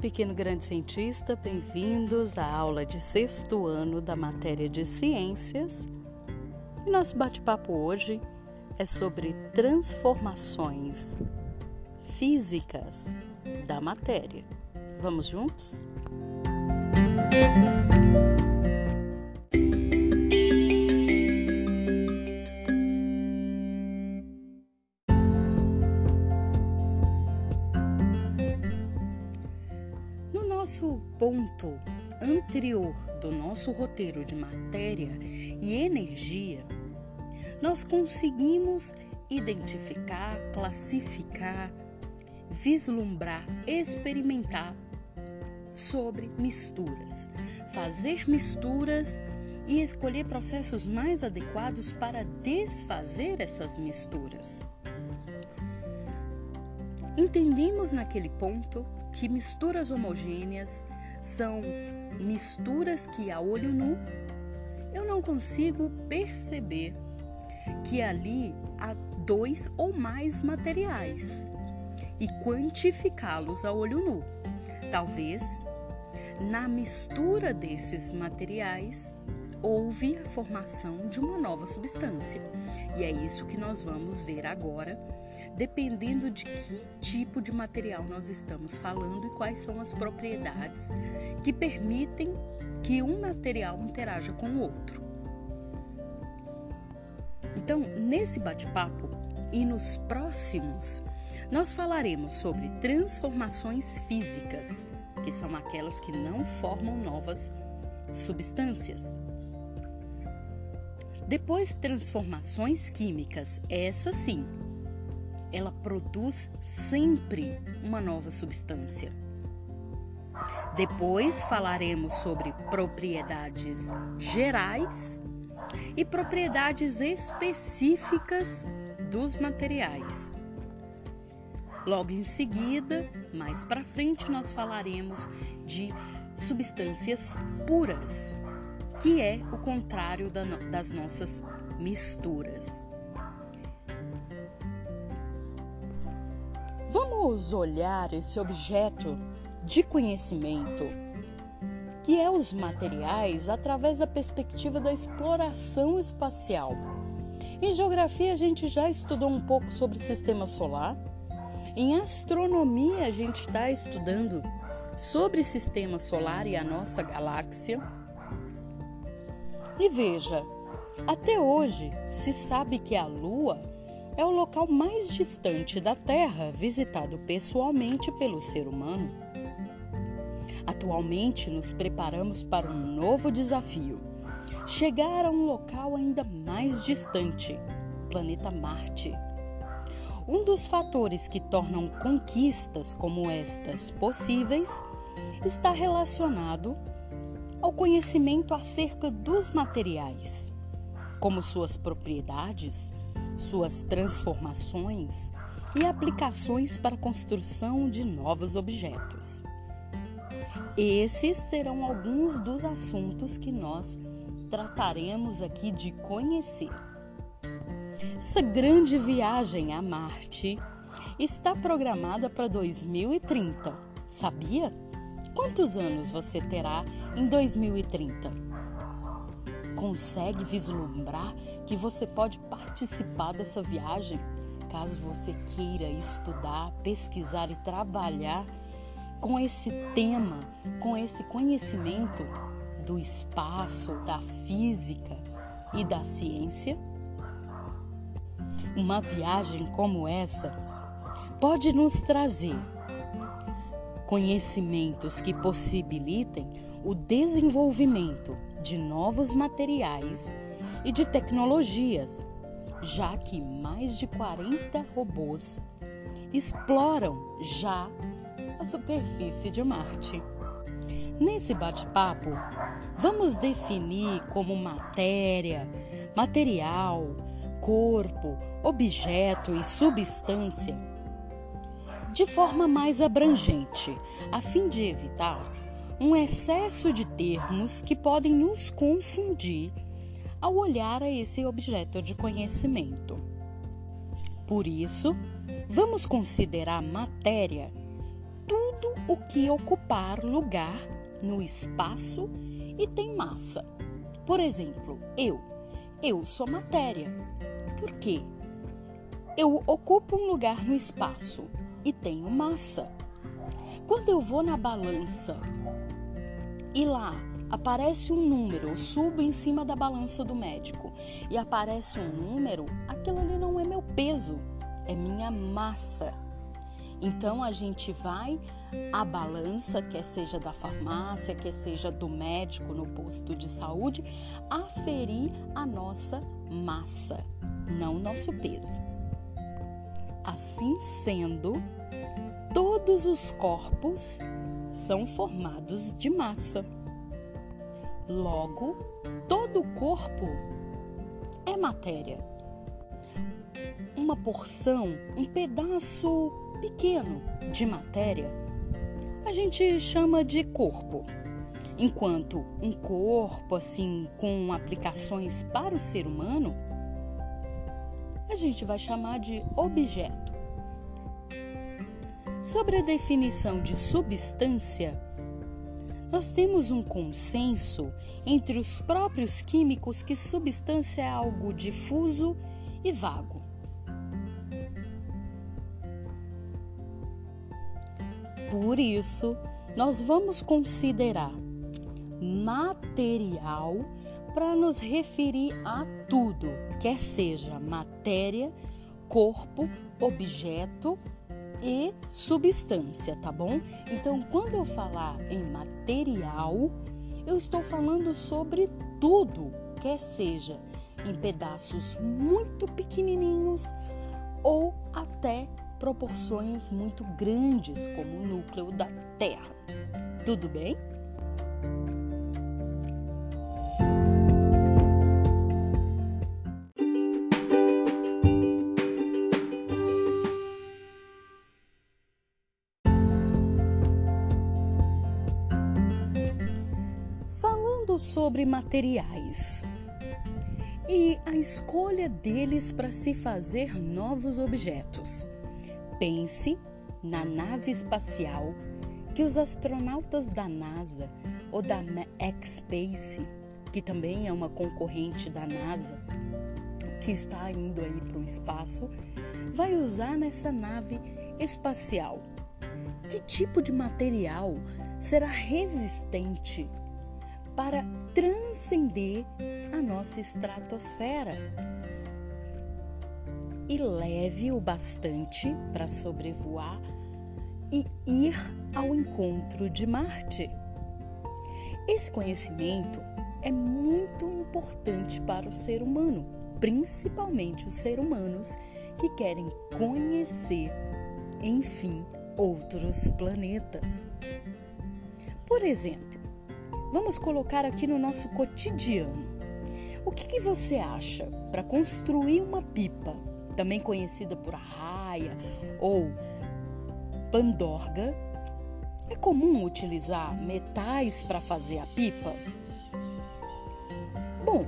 pequeno grande cientista, bem-vindos à aula de sexto ano da matéria de ciências. E nosso bate-papo hoje é sobre transformações físicas da matéria. Vamos juntos? nosso do nosso roteiro de matéria e energia, nós conseguimos identificar, classificar, vislumbrar, experimentar sobre misturas, fazer misturas e escolher processos mais adequados para desfazer essas misturas. Entendemos naquele ponto que misturas homogêneas são misturas que a olho nu eu não consigo perceber que ali há dois ou mais materiais e quantificá-los a olho nu. Talvez na mistura desses materiais houve a formação de uma nova substância. E é isso que nós vamos ver agora dependendo de que tipo de material nós estamos falando e quais são as propriedades que permitem que um material interaja com o outro. Então, nesse bate-papo e nos próximos, nós falaremos sobre transformações físicas, que são aquelas que não formam novas substâncias. Depois, transformações químicas, essa sim, ela produz sempre uma nova substância. Depois falaremos sobre propriedades gerais e propriedades específicas dos materiais. Logo em seguida, mais para frente, nós falaremos de substâncias puras, que é o contrário das nossas misturas. Vamos olhar esse objeto de conhecimento, que é os materiais, através da perspectiva da exploração espacial. Em geografia, a gente já estudou um pouco sobre o sistema solar. Em astronomia, a gente está estudando sobre o sistema solar e a nossa galáxia. E veja, até hoje se sabe que a Lua é o local mais distante da Terra visitado pessoalmente pelo ser humano. Atualmente nos preparamos para um novo desafio: chegar a um local ainda mais distante, planeta Marte. Um dos fatores que tornam conquistas como estas possíveis está relacionado ao conhecimento acerca dos materiais, como suas propriedades, suas transformações e aplicações para a construção de novos objetos. Esses serão alguns dos assuntos que nós trataremos aqui de conhecer. Essa grande viagem a Marte está programada para 2030. Sabia? Quantos anos você terá em 2030? Consegue vislumbrar que você pode participar dessa viagem, caso você queira estudar, pesquisar e trabalhar com esse tema, com esse conhecimento do espaço, da física e da ciência? Uma viagem como essa pode nos trazer conhecimentos que possibilitem o desenvolvimento de novos materiais e de tecnologias, já que mais de 40 robôs exploram já a superfície de Marte. Nesse bate-papo, vamos definir como matéria, material, corpo, objeto e substância de forma mais abrangente, a fim de evitar um excesso de termos que podem nos confundir ao olhar a esse objeto de conhecimento. Por isso, vamos considerar matéria tudo o que ocupar lugar no espaço e tem massa. Por exemplo, eu. Eu sou matéria. Por quê? Eu ocupo um lugar no espaço e tenho massa. Quando eu vou na balança e lá aparece um número, eu subo em cima da balança do médico e aparece um número, aquilo ali não é meu peso, é minha massa. Então a gente vai à balança, quer seja da farmácia, quer seja do médico no posto de saúde, aferir a nossa massa, não nosso peso. Assim sendo, todos os corpos são formados de massa. Logo, todo o corpo é matéria. Uma porção, um pedaço pequeno de matéria, a gente chama de corpo. Enquanto um corpo assim com aplicações para o ser humano, a gente vai chamar de objeto. Sobre a definição de substância, nós temos um consenso entre os próprios químicos que substância é algo difuso e vago. Por isso, nós vamos considerar material para nos referir a tudo, quer seja matéria, corpo, objeto e substância, tá bom? Então, quando eu falar em material, eu estou falando sobre tudo, quer seja em pedaços muito pequenininhos ou até proporções muito grandes, como o núcleo da Terra. Tudo bem? Sobre materiais e a escolha deles para se fazer novos objetos. Pense na nave espacial que os astronautas da NASA ou da X-Space, que também é uma concorrente da NASA, que está indo aí para o espaço, vai usar nessa nave espacial. Que tipo de material será resistente para transcender a nossa estratosfera? e leve o bastante para sobrevoar e ir ao encontro de Marte. Esse conhecimento é muito importante para o ser humano, principalmente os seres humanos que querem conhecer, enfim, outros planetas. Por exemplo, vamos colocar aqui no nosso cotidiano. O que, que você acha para construir uma pipa também conhecida por arraia ou pandorga, é comum utilizar metais para fazer a pipa? Bom,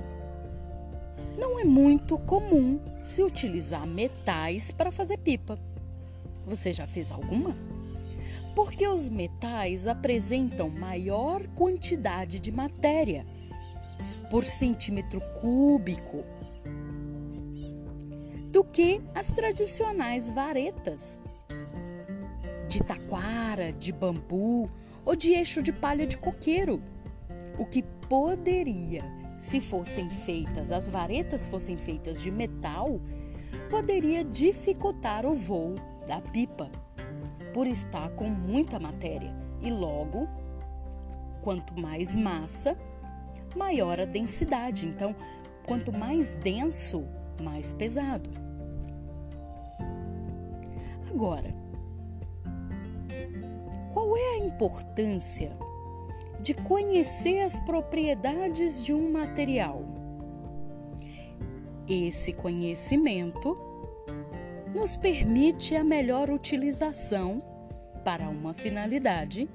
não é muito comum se utilizar metais para fazer pipa. Você já fez alguma? Porque os metais apresentam maior quantidade de matéria por centímetro cúbico do que as tradicionais varetas de taquara, de bambu ou de eixo de palha de coqueiro. O que poderia, se fossem feitas, as varetas fossem feitas de metal, poderia dificultar o voo da pipa, por estar com muita matéria e logo, quanto mais massa, maior a densidade. Então, quanto mais denso, mais pesado. Agora, qual é a importância de conhecer as propriedades de um material? Esse conhecimento nos permite a melhor utilização para uma finalidade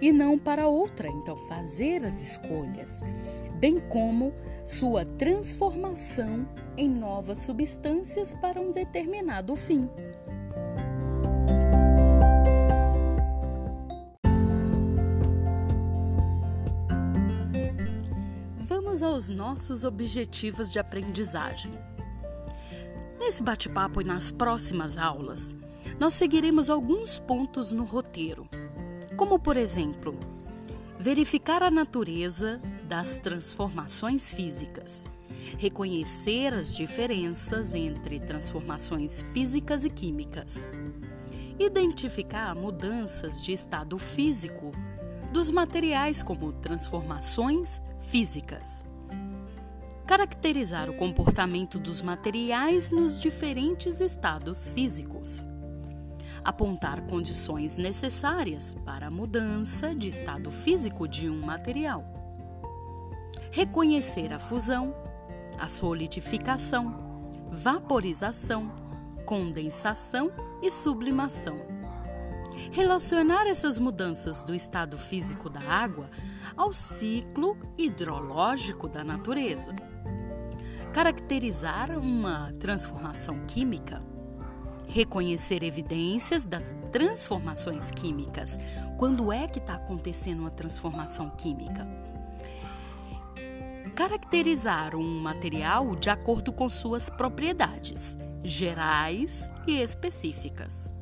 e não para outra, então fazer as escolhas, bem como sua transformação em novas substâncias para um determinado fim. Vamos aos nossos objetivos de aprendizagem. Nesse bate-papo e nas próximas aulas, nós seguiremos alguns pontos no roteiro, como por exemplo, verificar a natureza das transformações físicas, reconhecer as diferenças entre transformações físicas e químicas, identificar mudanças de estado físico dos materiais como transformações físicas. Caracterizar o comportamento dos materiais nos diferentes estados físicos. Apontar condições necessárias para a mudança de estado físico de um material. Reconhecer a fusão, a solidificação, vaporização, condensação e sublimação. Relacionar essas mudanças do estado físico da água ao ciclo hidrológico da natureza. Caracterizar uma transformação química. Reconhecer evidências das transformações químicas. Quando é que está acontecendo uma transformação química? Caracterizar um material de acordo com suas propriedades gerais e específicas.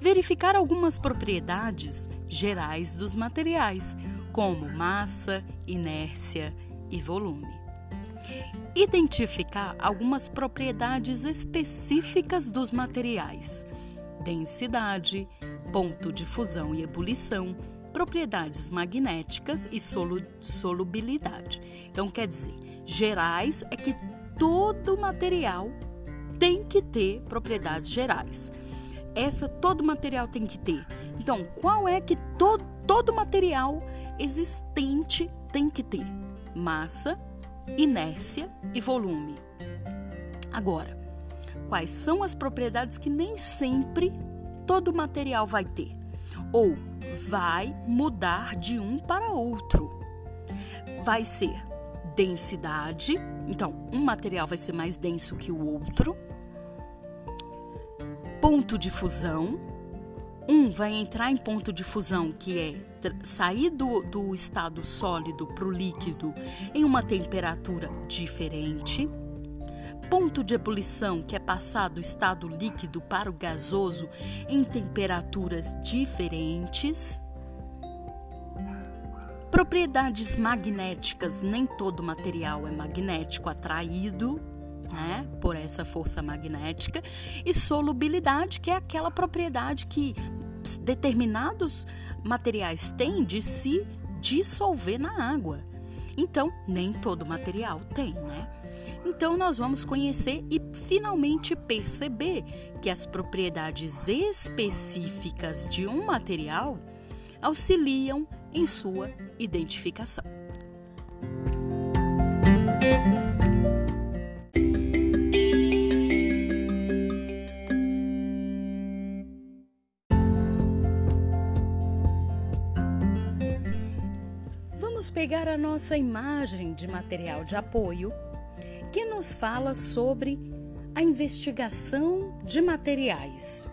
Verificar algumas propriedades gerais dos materiais, como massa, inércia e volume. Identificar algumas propriedades específicas dos materiais, densidade, ponto de fusão e ebulição, propriedades magnéticas e solubilidade. Então, quer dizer, gerais é que todo material tem que ter propriedades gerais. Essa todo material tem que ter. Então, qual é que to, todo material existente tem que ter? Massa, inércia e volume. Agora, quais são as propriedades que nem sempre todo material vai ter? Ou vai mudar de um para outro? Vai ser densidade, então um material vai ser mais denso que o outro ponto de fusão. Um vai entrar em ponto de fusão, que é sair do, do estado sólido para o líquido em uma temperatura diferente. Ponto de ebulição, que é passar do estado líquido para o gasoso em temperaturas diferentes. Propriedades magnéticas, nem todo material é magnético atraído né, por essa força magnética, e solubilidade, que é aquela propriedade que determinados materiais têm de se dissolver na água. Então, nem todo material tem, né? Então, nós vamos conhecer e finalmente perceber que as propriedades específicas de um material auxiliam em sua identificação. Pegar a nossa imagem de material de apoio, que nos fala sobre a investigação de materiais.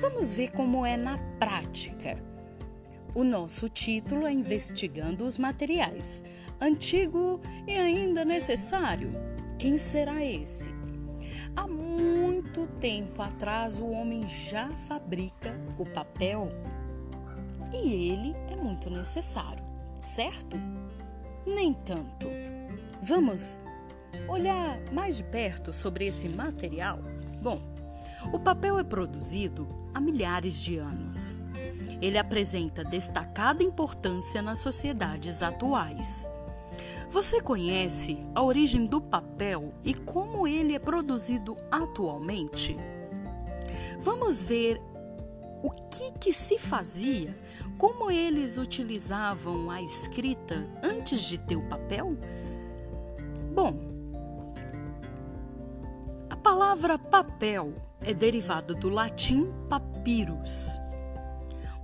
Vamos ver como é na prática. O nosso título é Investigando os Materiais. Antigo e ainda necessário. Quem será esse? Há muito tempo atrás, o homem já fabrica o papel e ele é muito necessário certo? Nem tanto. Vamos olhar mais de perto sobre esse material? Bom, o papel é produzido há milhares de anos. Ele apresenta destacada importância nas sociedades atuais. Você conhece a origem do papel e como ele é produzido atualmente? Vamos ver o que, que se fazia como eles utilizavam a escrita antes de ter o papel? Bom, a palavra papel é derivada do latim papyrus,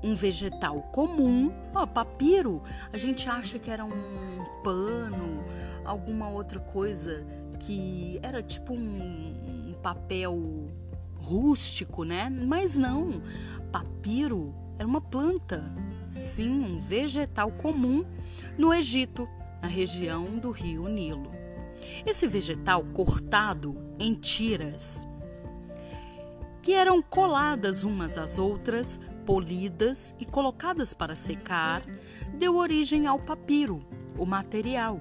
um vegetal comum. Ó, papiro, a gente acha que era um pano, alguma outra coisa que era tipo um, um papel rústico, né? Mas não, papiro era uma planta, sim, um vegetal comum no Egito, na região do rio Nilo. Esse vegetal cortado em tiras, que eram coladas umas às outras, polidas e colocadas para secar, deu origem ao papiro, o material,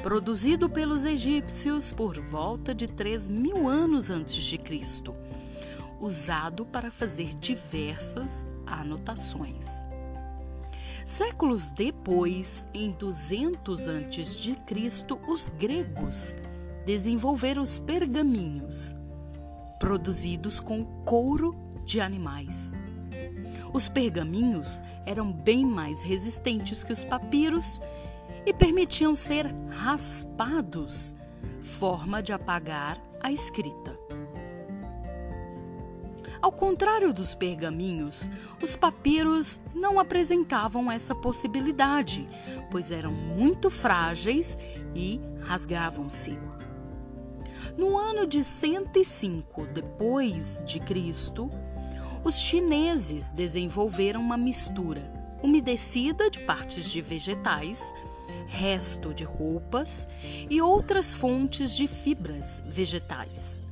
produzido pelos egípcios por volta de 3 mil anos antes de Cristo, usado para fazer diversas anotações. Séculos depois, em 200 a.C., os gregos desenvolveram os pergaminhos, produzidos com couro de animais. Os pergaminhos eram bem mais resistentes que os papiros e permitiam ser raspados, forma de apagar a escrita. Ao contrário dos pergaminhos, os papiros não apresentavam essa possibilidade, pois eram muito frágeis e rasgavam-se. No ano de 105 depois de Cristo, os chineses desenvolveram uma mistura umedecida de partes de vegetais, resto de roupas e outras fontes de fibras vegetais.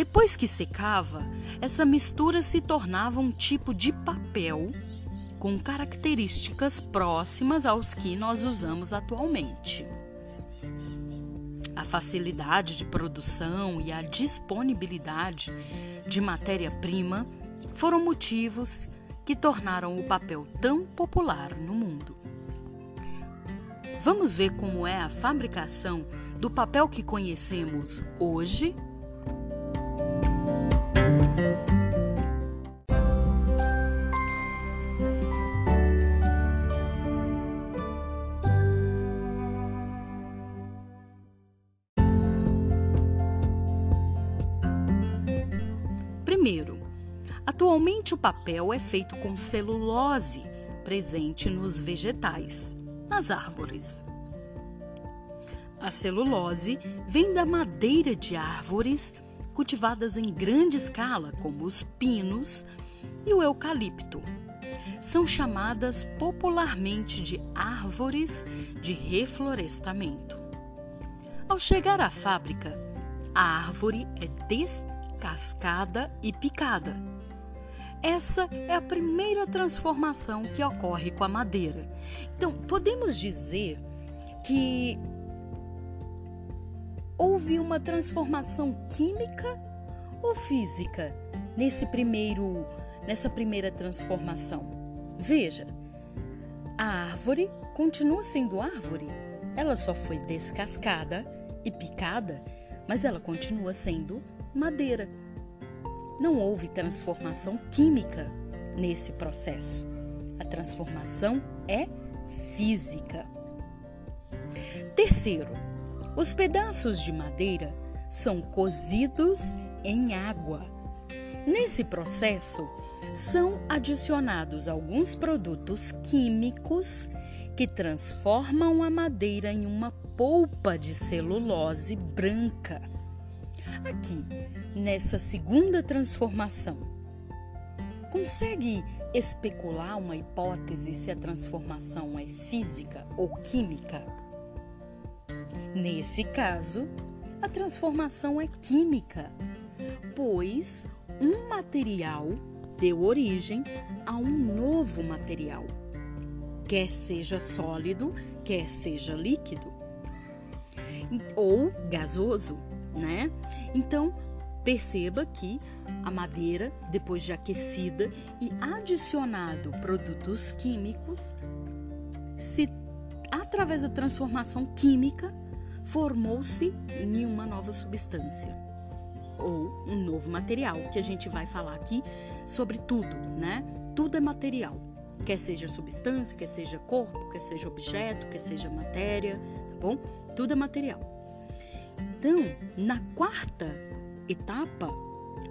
Depois que secava, essa mistura se tornava um tipo de papel com características próximas aos que nós usamos atualmente. A facilidade de produção e a disponibilidade de matéria-prima foram motivos que tornaram o papel tão popular no mundo. Vamos ver como é a fabricação do papel que conhecemos hoje atualmente o papel é feito com celulose, presente nos vegetais, nas árvores. A celulose vem da madeira de árvores cultivadas em grande escala, como os pinos e o eucalipto. São chamadas popularmente de árvores de reflorestamento. Ao chegar à fábrica, a árvore é descascada e picada. Essa é a primeira transformação que ocorre com a madeira. Então, podemos dizer que houve uma transformação química ou física nesse primeiro nessa primeira transformação? Veja, a árvore continua sendo árvore. Ela só foi descascada e picada, mas ela continua sendo madeira. Não houve transformação química nesse processo. A transformação é física. Terceiro, os pedaços de madeira são cozidos em água. Nesse processo, são adicionados alguns produtos químicos que transformam a madeira em uma polpa de celulose branca. Aqui, nessa segunda transformação, consegue especular uma hipótese se a transformação é física ou química? Nesse caso, a transformação é química, pois um material deu origem a um novo material, quer seja sólido, quer seja líquido ou gasoso, né? Então, perceba que a madeira, depois de aquecida e adicionado produtos químicos, se através da transformação química formou-se em uma nova substância ou um novo material, que a gente vai falar aqui sobre tudo, né? Tudo é material, quer seja substância, quer seja corpo, quer seja objeto, quer seja matéria, tá bom? Tudo é material. Então, na quarta etapa,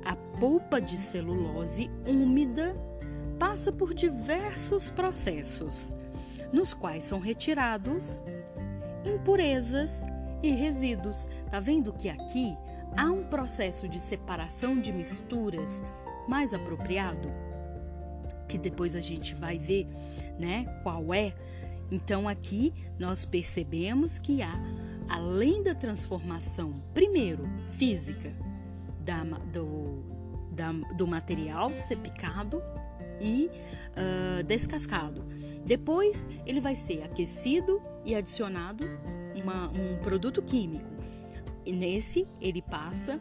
a polpa de celulose úmida passa por diversos processos, nos quais são retirados impurezas e resíduos. Tá vendo que aqui há um processo de separação de misturas mais apropriado? Que depois a gente vai ver, né, qual é Então aqui nós percebemos que há, além da transformação, primeiro física, da, do, da, do material ser picado e uh, descascado. Depois ele vai ser aquecido e adicionado uma, um produto químico. E nesse ele passa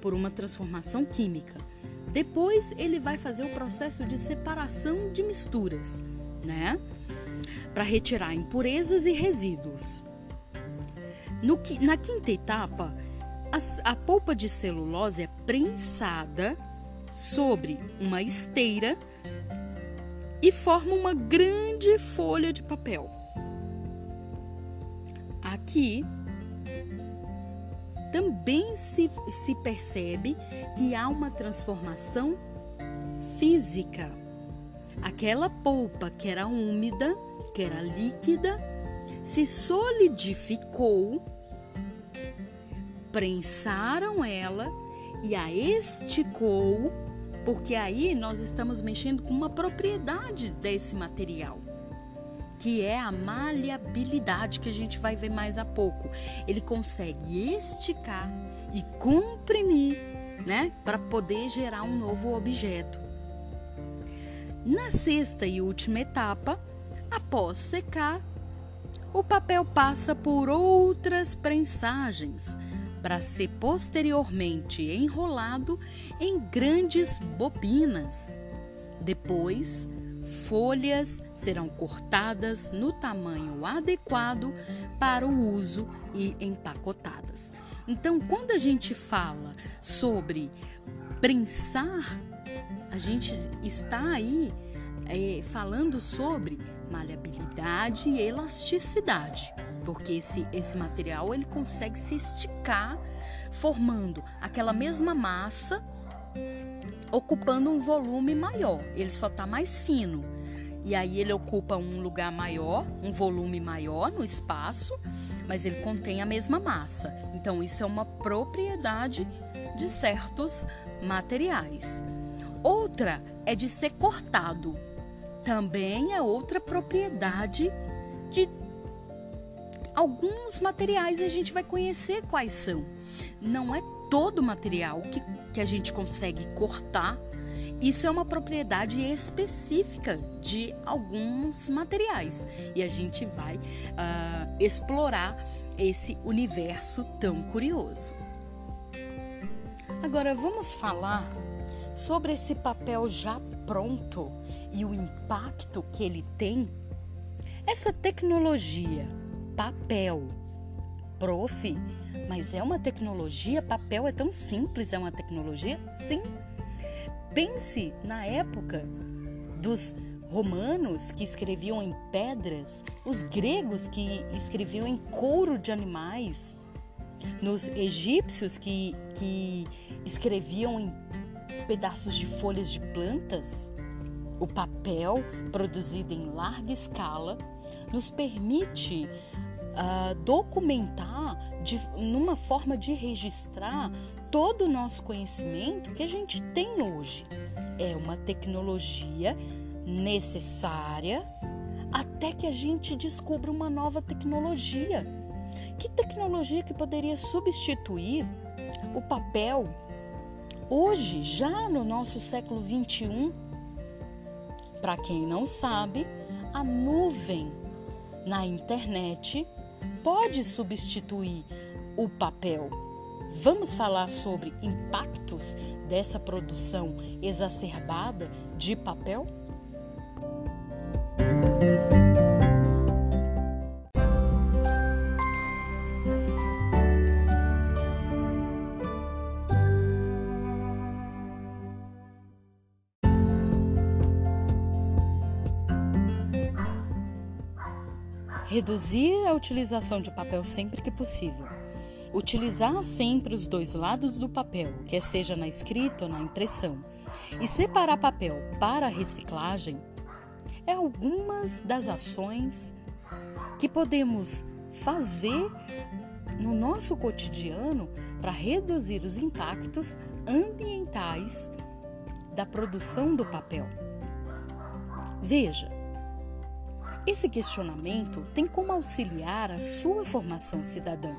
por uma transformação química. Depois ele vai fazer o processo de separação de misturas, né? Para retirar impurezas e resíduos. No, na quinta etapa, a, a polpa de celulose é prensada sobre uma esteira e forma uma grande folha de papel. Aqui também se, se percebe que há uma transformação física. Aquela polpa que era úmida, que era líquida, se solidificou, prensaram ela e a esticou, porque aí nós estamos mexendo com uma propriedade desse material que é a maleabilidade que a gente vai ver mais a pouco. Ele consegue esticar e comprimir, né, para poder gerar um novo objeto. Na sexta e última etapa, após secar, o papel passa por outras prensagens para ser posteriormente enrolado em grandes bobinas. Depois, folhas serão cortadas no tamanho adequado para o uso e empacotadas. Então, quando a gente fala sobre prensar, a gente está aí é, falando sobre maleabilidade e elasticidade, porque esse, esse material ele consegue se esticar formando aquela mesma massa ocupando um volume maior. Ele só está mais fino. E aí ele ocupa um lugar maior, um volume maior no espaço, mas ele contém a mesma massa. Então isso é uma propriedade de certos materiais. Outra é de ser cortado. Também é outra propriedade de alguns materiais e a gente vai conhecer quais são. Não é todo material que que a gente consegue cortar, isso é uma propriedade específica de alguns materiais e a gente vai uh, explorar esse universo tão curioso. Agora vamos falar sobre esse papel já pronto e o impacto que ele tem. Essa tecnologia, papel, prof, mas é uma tecnologia, papel é tão simples, é uma tecnologia? Sim. Pense na época dos romanos que escreviam em pedras, os gregos que escreviam em couro de animais, nos egípcios que, que escreviam em pedaços de folhas de plantas. O papel, produzido em larga escala, nos permite uh, documentar de, numa forma de registrar todo o nosso conhecimento que a gente tem hoje. É uma tecnologia necessária até que a gente descubra uma nova tecnologia. Que tecnologia que poderia substituir o papel? Hoje, já no nosso século 21, para quem não sabe, a nuvem na internet pode substituir o papel. Vamos falar sobre impactos dessa produção exacerbada de papel? Reduzir a utilização de papel sempre que possível. Utilizar sempre os dois lados do papel, quer seja na escrita ou na impressão. E separar papel para reciclagem é algumas das ações que podemos fazer no nosso cotidiano para reduzir os impactos ambientais da produção do papel. Veja, Esse questionamento tem como auxiliar a sua formação cidadã,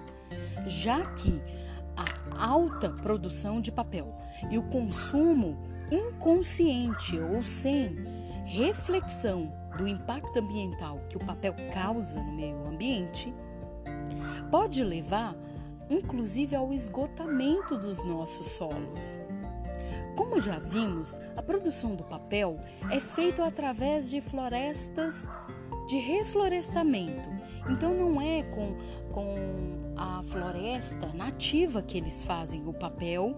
já que a alta produção de papel e o consumo inconsciente ou sem reflexão do impacto ambiental que o papel causa no meio ambiente pode levar inclusive ao esgotamento dos nossos solos. Como já vimos, a produção do papel é feita através de florestas de reflorestamento. Então não é com, com a floresta nativa que eles fazem o papel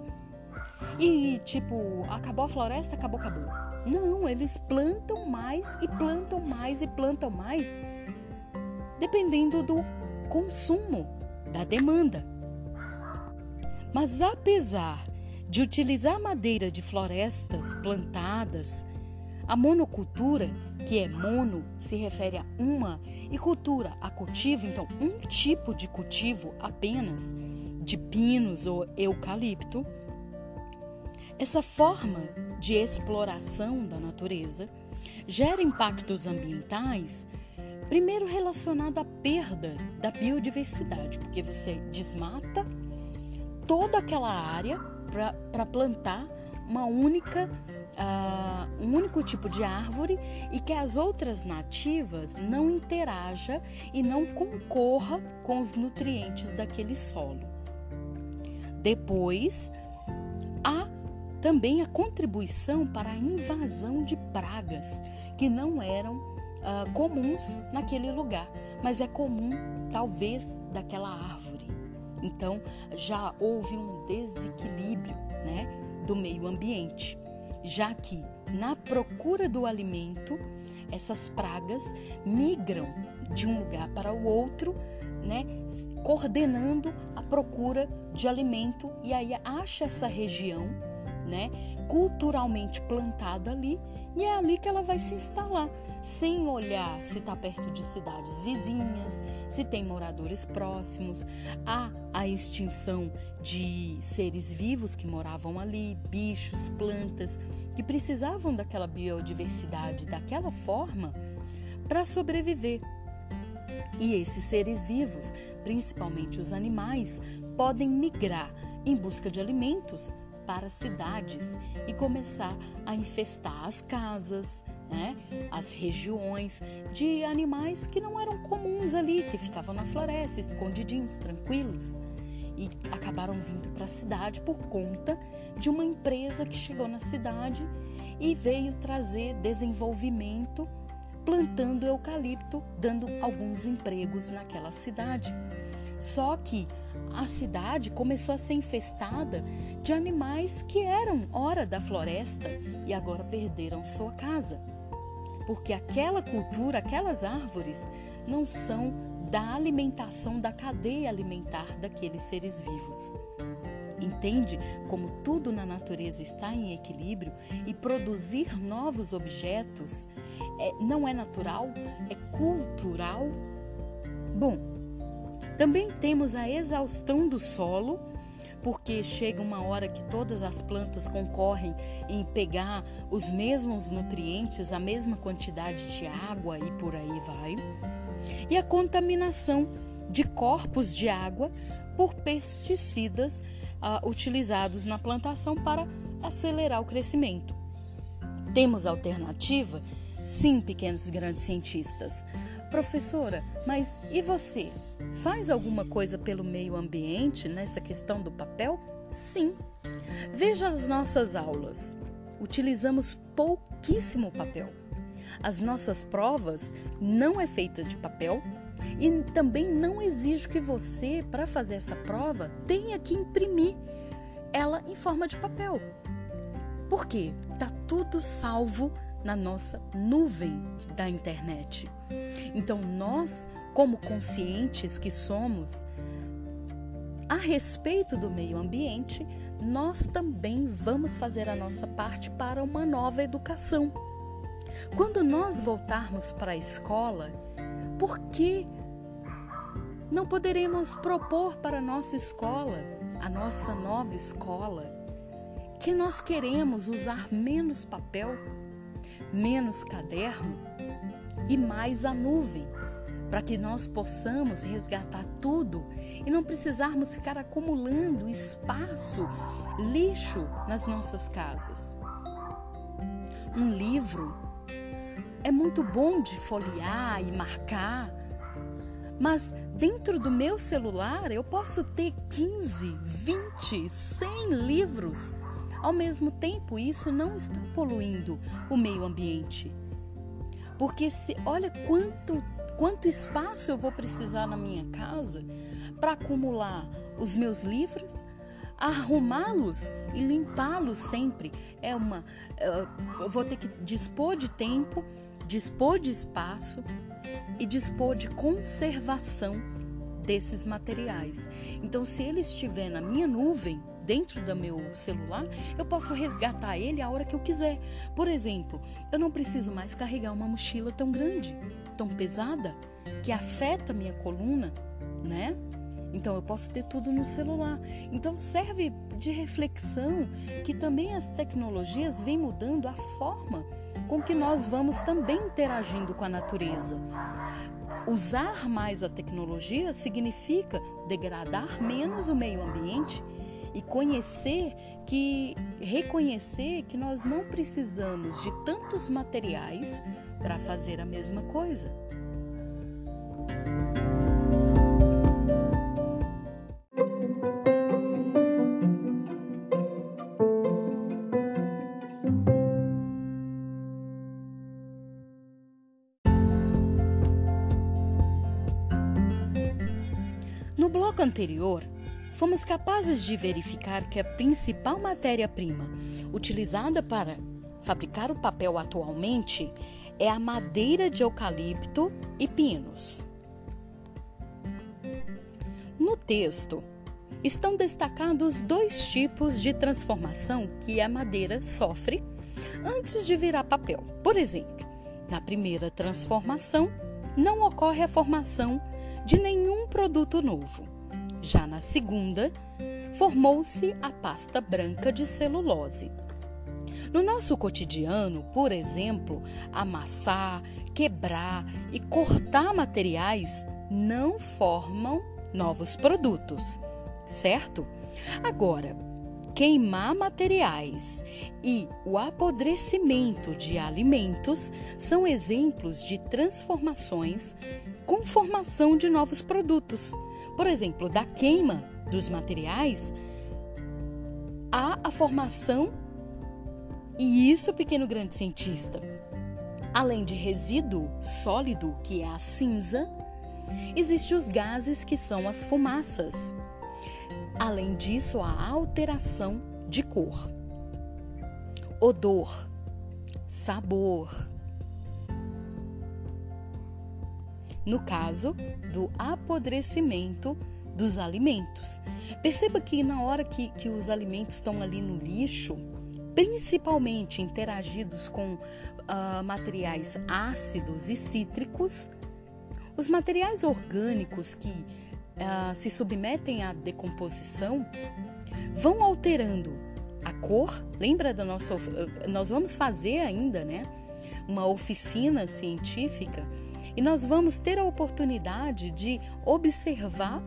e tipo, acabou a floresta, acabou, acabou. Não, eles plantam mais e plantam mais e plantam mais, dependendo do consumo, da demanda. Mas apesar de utilizar madeira de florestas plantadas, a monocultura, que é mono, se refere a uma, e cultura a cultivo, então um tipo de cultivo apenas, de pinos ou eucalipto. Essa forma de exploração da natureza gera impactos ambientais, primeiro relacionado à perda da biodiversidade, porque você desmata toda aquela área para plantar uma única uh, um único tipo de árvore e que as outras nativas não interaja e não concorra com os nutrientes daquele solo. Depois, há também a contribuição para a invasão de pragas que não eram uh, comuns naquele lugar, mas é comum talvez daquela árvore. Então já houve um desequilíbrio né, do meio ambiente já que na procura do alimento, essas pragas migram de um lugar para o outro, né, coordenando a procura de alimento. E aí acha essa região, né, culturalmente plantada ali e é ali que ela vai se instalar, sem olhar se está perto de cidades vizinhas, se tem moradores próximos. Há a extinção de seres vivos que moravam ali, bichos, plantas, que precisavam daquela biodiversidade daquela forma para sobreviver. E esses seres vivos, principalmente os animais, podem migrar em busca de alimentos para cidades e começar a infestar as casas, né, as regiões de animais que não eram comuns ali, que ficavam na floresta, escondidinhos, tranquilos. E acabaram vindo para a cidade por conta de uma empresa que chegou na cidade e veio trazer desenvolvimento plantando eucalipto, dando alguns empregos naquela cidade. Só que a cidade começou a ser infestada de animais que eram hora da floresta e agora perderam sua casa. Porque aquela cultura, aquelas árvores não são da alimentação, da cadeia alimentar daqueles seres vivos. Entende como tudo na natureza está em equilíbrio e produzir novos objetos é, não é natural, é cultural? Bom, também temos a exaustão do solo porque chega uma hora que todas as plantas concorrem em pegar os mesmos nutrientes, a mesma quantidade de água e por aí vai. E a contaminação de corpos de água por pesticidas uh, utilizados na plantação para acelerar o crescimento. Temos alternativa? Sim, pequenos e grandes cientistas. Professora, mas e você? Faz alguma coisa pelo meio ambiente nessa questão do papel? Sim. Veja as nossas aulas. Utilizamos pouquíssimo papel. As nossas provas não é feita de papel e também não exijo que você, para fazer essa prova, tenha que imprimir ela em forma de papel. Por quê? Tá tudo salvo na nossa nuvem da internet. Então, nós, como conscientes que somos, a respeito do meio ambiente, nós também vamos fazer a nossa parte para uma nova educação. Quando nós voltarmos para a escola, por que não poderemos propor para a nossa escola, a nossa nova escola, que nós queremos usar menos papel? Menos caderno e mais a nuvem, para que nós possamos resgatar tudo e não precisarmos ficar acumulando espaço, lixo nas nossas casas. Um livro é muito bom de folhear e marcar, mas dentro do meu celular eu posso ter 15, 20, 100 livros ao mesmo tempo, isso não está poluindo o meio ambiente. Porque se olha quanto quanto espaço eu vou precisar na minha casa para acumular os meus livros, arrumá-los e limpá-los sempre. É uma eu vou ter que dispor de tempo, dispor de espaço e dispor de conservação desses materiais. Então, se ele estiver na minha nuvem, dentro do meu celular, eu posso resgatar ele a hora que eu quiser. Por exemplo, eu não preciso mais carregar uma mochila tão grande, tão pesada, que afeta minha coluna, né? Então eu posso ter tudo no celular. Então serve de reflexão que também as tecnologias vêm mudando a forma com que nós vamos também interagindo com a natureza. Usar mais a tecnologia significa degradar menos o meio ambiente e conhecer que reconhecer que nós não precisamos de tantos materiais para fazer a mesma coisa. No bloco anterior, fomos capazes de verificar que a principal matéria-prima utilizada para fabricar o papel atualmente é a madeira de eucalipto e pinos. No texto, estão destacados dois tipos de transformação que a madeira sofre antes de virar papel. Por exemplo, na primeira transformação, não ocorre a formação de nenhum produto novo. Já na segunda, formou-se a pasta branca de celulose. No nosso cotidiano, por exemplo, amassar, quebrar e cortar materiais não formam novos produtos, certo? Agora, queimar materiais e o apodrecimento de alimentos são exemplos de transformações com formação de novos produtos. Por exemplo, da queima dos materiais há a formação e isso, pequeno grande cientista, além de resíduo sólido, que é a cinza, existem os gases que são as fumaças. Além disso, a alteração de cor, odor, sabor. No caso do apodrecimento dos alimentos. Perceba que na hora que, que os alimentos estão ali no lixo, principalmente interagidos com uh, materiais ácidos e cítricos, os materiais orgânicos que uh, se submetem à decomposição vão alterando a cor. Lembra da nossa. Nós vamos fazer ainda, né? Uma oficina científica e nós vamos ter a oportunidade de observar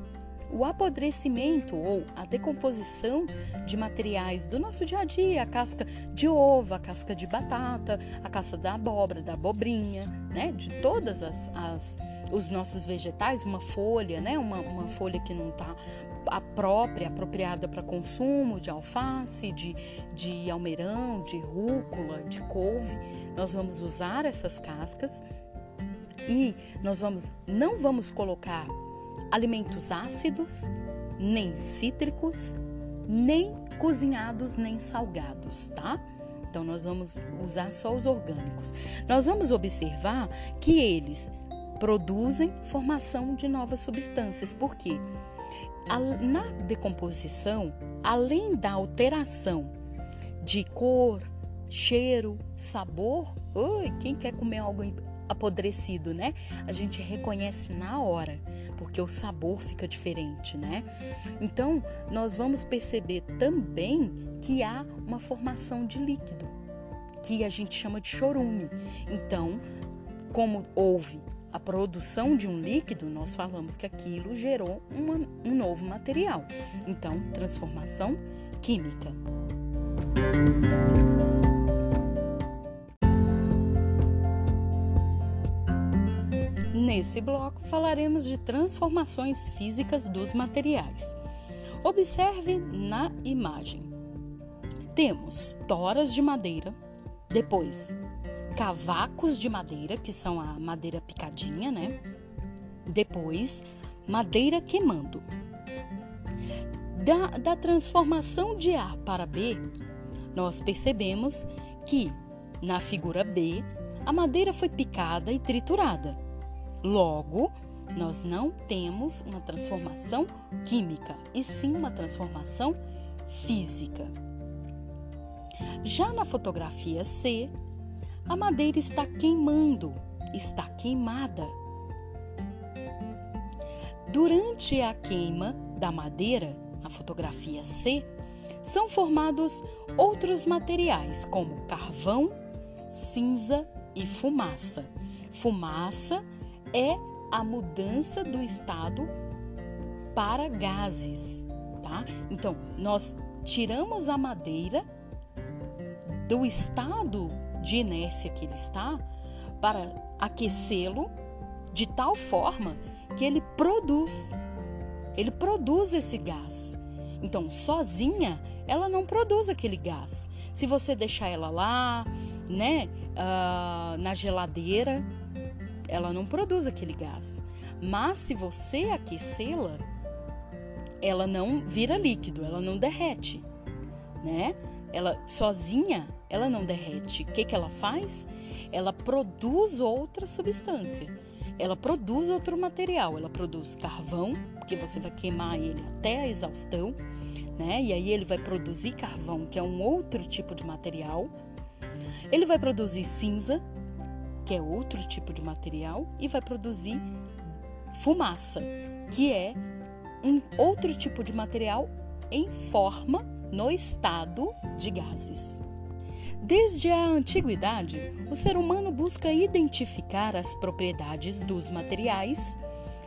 o apodrecimento ou a decomposição de materiais do nosso dia a dia, a casca de ovo, a casca de batata, a casca da abóbora, da abobrinha, né? De todas as, as os nossos vegetais, uma folha, né? Uma, uma folha que não está a própria, apropriada para consumo, de alface, de, de almeirão, de rúcula, de couve. Nós vamos usar essas cascas e nós vamos não vamos colocar alimentos ácidos, nem cítricos, nem cozinhados, nem salgados, tá? Então nós vamos usar só os orgânicos. Nós vamos observar que eles produzem formação de novas substâncias, porque na decomposição, além da alteração de cor, cheiro, sabor, oi, quem quer comer algo apodrecido, né? A gente reconhece na hora, porque o sabor fica diferente, né? Então, nós vamos perceber também que há uma formação de líquido, que a gente chama de chorume. Então, como houve a produção de um líquido, nós falamos que aquilo gerou uma, um novo material. Então, transformação química. Nesse bloco falaremos de transformações físicas dos materiais. Observe na imagem. Temos toras de madeira, depois cavacos de madeira, que são a madeira picadinha, né? Depois, madeira queimando. Da, da transformação de A para B, nós percebemos que na figura B a madeira foi picada e triturada. Logo, nós não temos uma transformação química, e sim uma transformação física. Já na fotografia C, a madeira está queimando, está queimada. Durante a queima da madeira, na fotografia C, são formados outros materiais como carvão, cinza e fumaça. Fumaça é a mudança do estado para gases, tá? Então, nós tiramos a madeira do estado de inércia que ele está para aquecê-lo de tal forma que ele produz. Ele produz esse gás. Então, sozinha, ela não produz aquele gás. Se você deixar ela lá, né, uh, na geladeira, ela não produz aquele gás. Mas se você aquecê-la, ela não vira líquido, ela não derrete, né? Ela sozinha, ela não derrete. O que, que ela faz? Ela produz outra substância. Ela produz outro material. Ela produz carvão, porque você vai queimar ele até a exaustão, né? E aí ele vai produzir carvão, que é um outro tipo de material. Ele vai produzir cinza, que é outro tipo de material, e vai produzir fumaça, que é um outro tipo de material em forma no estado de gases. Desde a antiguidade, o ser humano busca identificar as propriedades dos materiais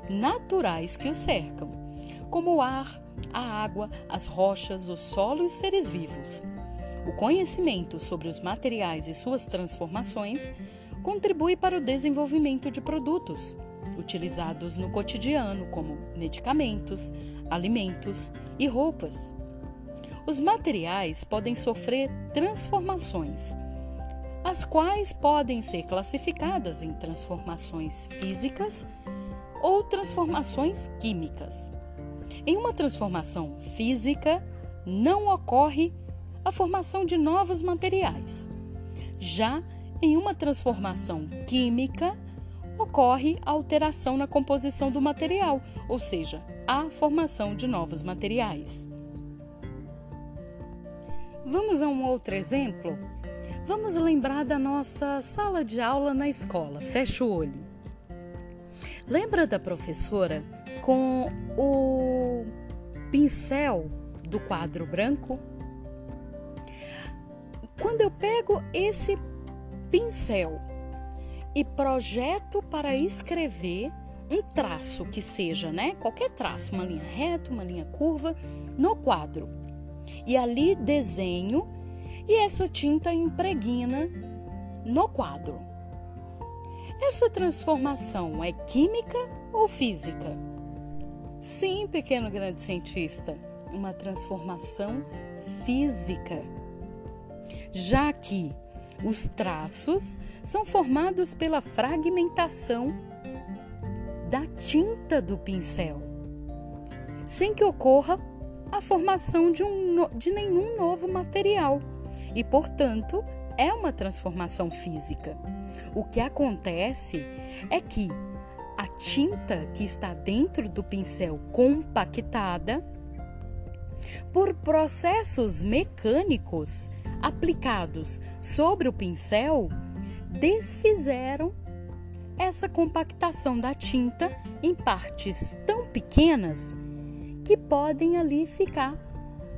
naturais que o cercam, como o ar, a água, as rochas, o solo e os seres vivos. O conhecimento sobre os materiais e suas transformações contribui para o desenvolvimento de produtos utilizados no cotidiano, como medicamentos, alimentos e roupas os materiais podem sofrer transformações, as quais podem ser classificadas em transformações físicas ou transformações químicas. Em uma transformação física, não ocorre a formação de novos materiais. Já em uma transformação química, ocorre alteração na composição do material, ou seja, a formação de novos materiais. Vamos a um outro exemplo? Vamos lembrar da nossa sala de aula na escola. Fecha o olho. Lembra da professora com o pincel do quadro branco? Quando eu pego esse pincel e projeto para escrever um traço que seja, né? Qualquer traço, uma linha reta, uma linha curva, no quadro e ali desenho e essa tinta impregna no quadro. Essa transformação é química ou física? Sim, pequeno grande cientista, uma transformação física. Já que os traços são formados pela fragmentação da tinta do pincel, sem que ocorra a formação de, um, de nenhum novo material e, portanto, é uma transformação física. O que acontece é que a tinta que está dentro do pincel compactada, por processos mecânicos aplicados sobre o pincel, desfizeram essa compactação da tinta em partes tão pequenas que podem ali ficar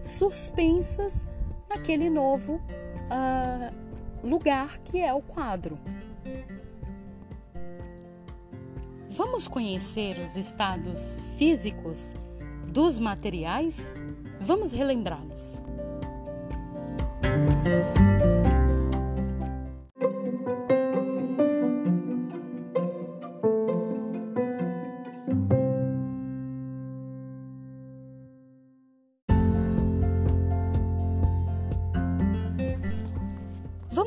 suspensas naquele novo uh, lugar que é o quadro. Vamos conhecer os estados físicos dos materiais? Vamos relembrá-los.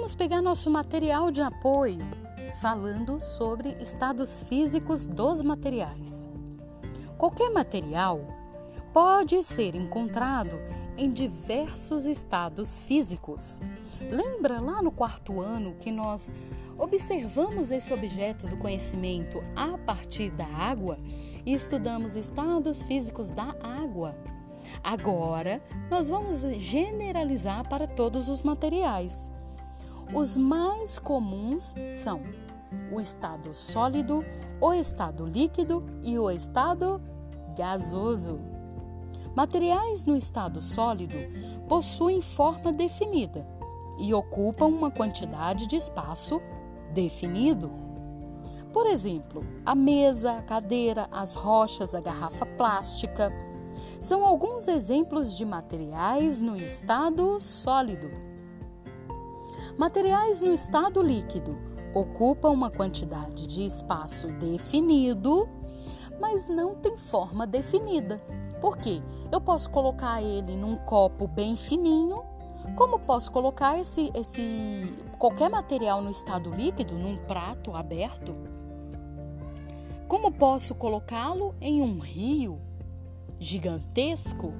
Vamos pegar nosso material de apoio falando sobre estados físicos dos materiais. Qualquer material pode ser encontrado em diversos estados físicos. Lembra lá no quarto ano que nós observamos esse objeto do conhecimento a partir da água e estudamos estados físicos da água? Agora, nós vamos generalizar para todos os materiais. Os mais comuns são o estado sólido, o estado líquido e o estado gasoso. Materiais no estado sólido possuem forma definida e ocupam uma quantidade de espaço definido. Por exemplo, a mesa, a cadeira, as rochas, a garrafa plástica são alguns exemplos de materiais no estado sólido. Materiais no estado líquido ocupam uma quantidade de espaço definido, mas não tem forma definida. Por quê? Eu posso colocar ele num copo bem fininho, como posso colocar esse, esse qualquer material no estado líquido num prato aberto? Como posso colocá-lo em um rio gigantesco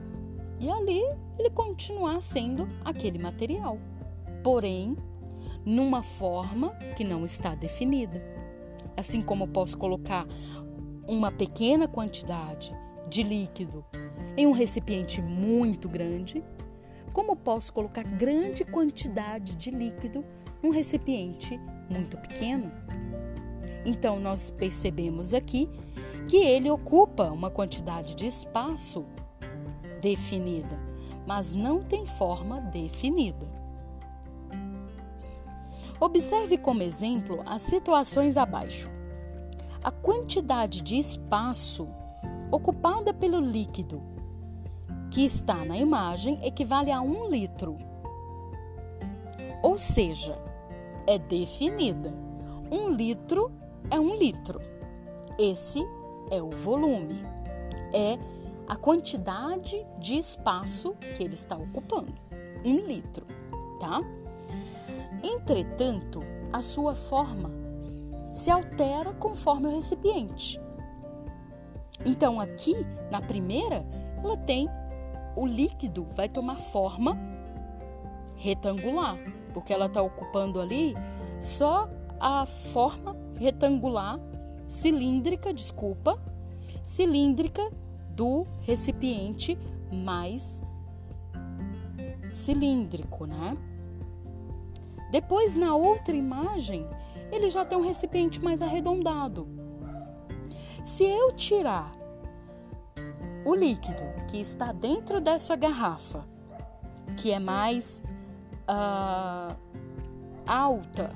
e ali ele continuar sendo aquele material? Porém, numa forma que não está definida. Assim como posso colocar uma pequena quantidade de líquido em um recipiente muito grande, como posso colocar grande quantidade de líquido num recipiente muito pequeno? Então, nós percebemos aqui que ele ocupa uma quantidade de espaço definida, mas não tem forma definida. Observe como exemplo as situações abaixo. A quantidade de espaço ocupada pelo líquido que está na imagem equivale a um litro. Ou seja, é definida. Um litro é um litro. Esse é o volume. É a quantidade de espaço que ele está ocupando. Um litro, tá? Entretanto, a sua forma se altera conforme o recipiente. Então, aqui na primeira, ela tem o líquido vai tomar forma retangular, porque ela está ocupando ali só a forma retangular, cilíndrica, desculpa, cilíndrica do recipiente mais cilíndrico, né? Depois, na outra imagem, ele já tem um recipiente mais arredondado. Se eu tirar o líquido que está dentro dessa garrafa, que é mais uh, alta,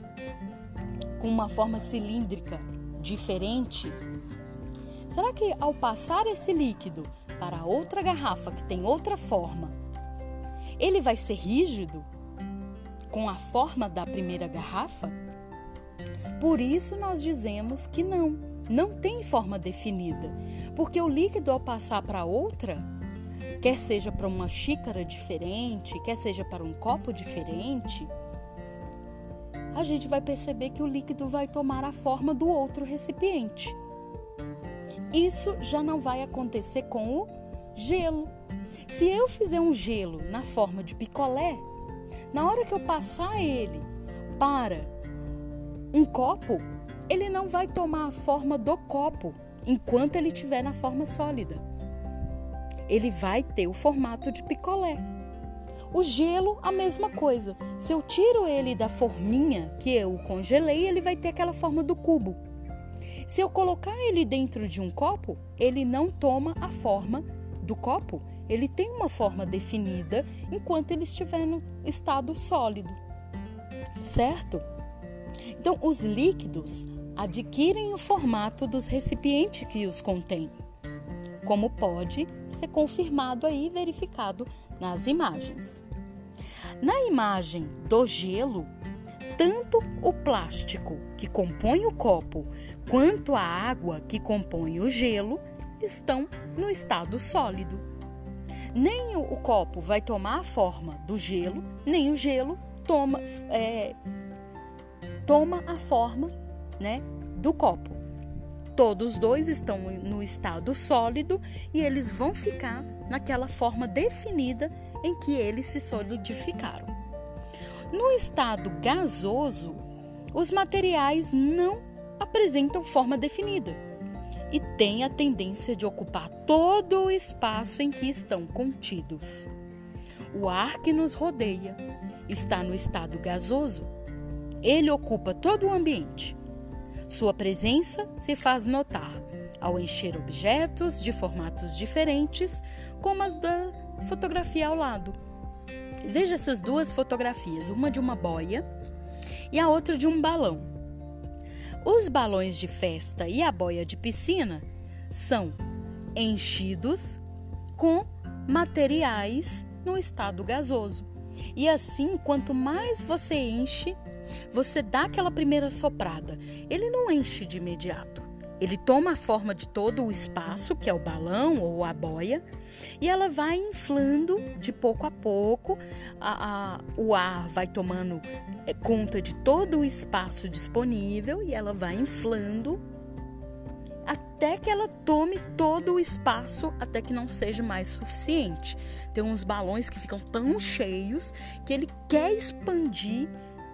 com uma forma cilíndrica diferente, será que ao passar esse líquido para outra garrafa que tem outra forma, ele vai ser rígido? com a forma da primeira garrafa? Por isso nós dizemos que não, não tem forma definida, porque o líquido ao passar para outra, quer seja para uma xícara diferente, quer seja para um copo diferente, a gente vai perceber que o líquido vai tomar a forma do outro recipiente. Isso já não vai acontecer com o gelo. Se eu fizer um gelo na forma de picolé, na hora que eu passar ele para um copo, ele não vai tomar a forma do copo enquanto ele estiver na forma sólida. Ele vai ter o formato de picolé. O gelo, a mesma coisa. Se eu tiro ele da forminha que eu congelei, ele vai ter aquela forma do cubo. Se eu colocar ele dentro de um copo, ele não toma a forma do copo, ele tem uma forma definida enquanto ele estiver no estado sólido, certo? Então, os líquidos adquirem o formato dos recipientes que os contêm, como pode ser confirmado aí verificado nas imagens. Na imagem do gelo, tanto o plástico que compõe o copo quanto a água que compõe o gelo estão no estado sólido. Nem o copo vai tomar a forma do gelo, nem o gelo toma, é, toma a forma né, do copo. Todos dois estão no estado sólido e eles vão ficar naquela forma definida em que eles se solidificaram. No estado gasoso, os materiais não apresentam forma definida e têm a tendência de ocupar todo o espaço em que estão contidos. O ar que nos rodeia está no estado gasoso. Ele ocupa todo o ambiente. Sua presença se faz notar ao encher objetos de formatos diferentes, como as da fotografia ao lado. Veja essas duas fotografias, uma de uma boia e a outra de um balão. Os balões de festa e a boia de piscina são enchidos com materiais no estado gasoso. E assim, quanto mais você enche, você dá aquela primeira soprada. Ele não enche de imediato. Ele toma a forma de todo o espaço, que é o balão ou a boia, e ela vai inflando de pouco a pouco. A, a, o ar vai tomando é, conta de todo o espaço disponível e ela vai inflando até que ela tome todo o espaço, até que não seja mais suficiente. Tem uns balões que ficam tão cheios que ele quer expandir,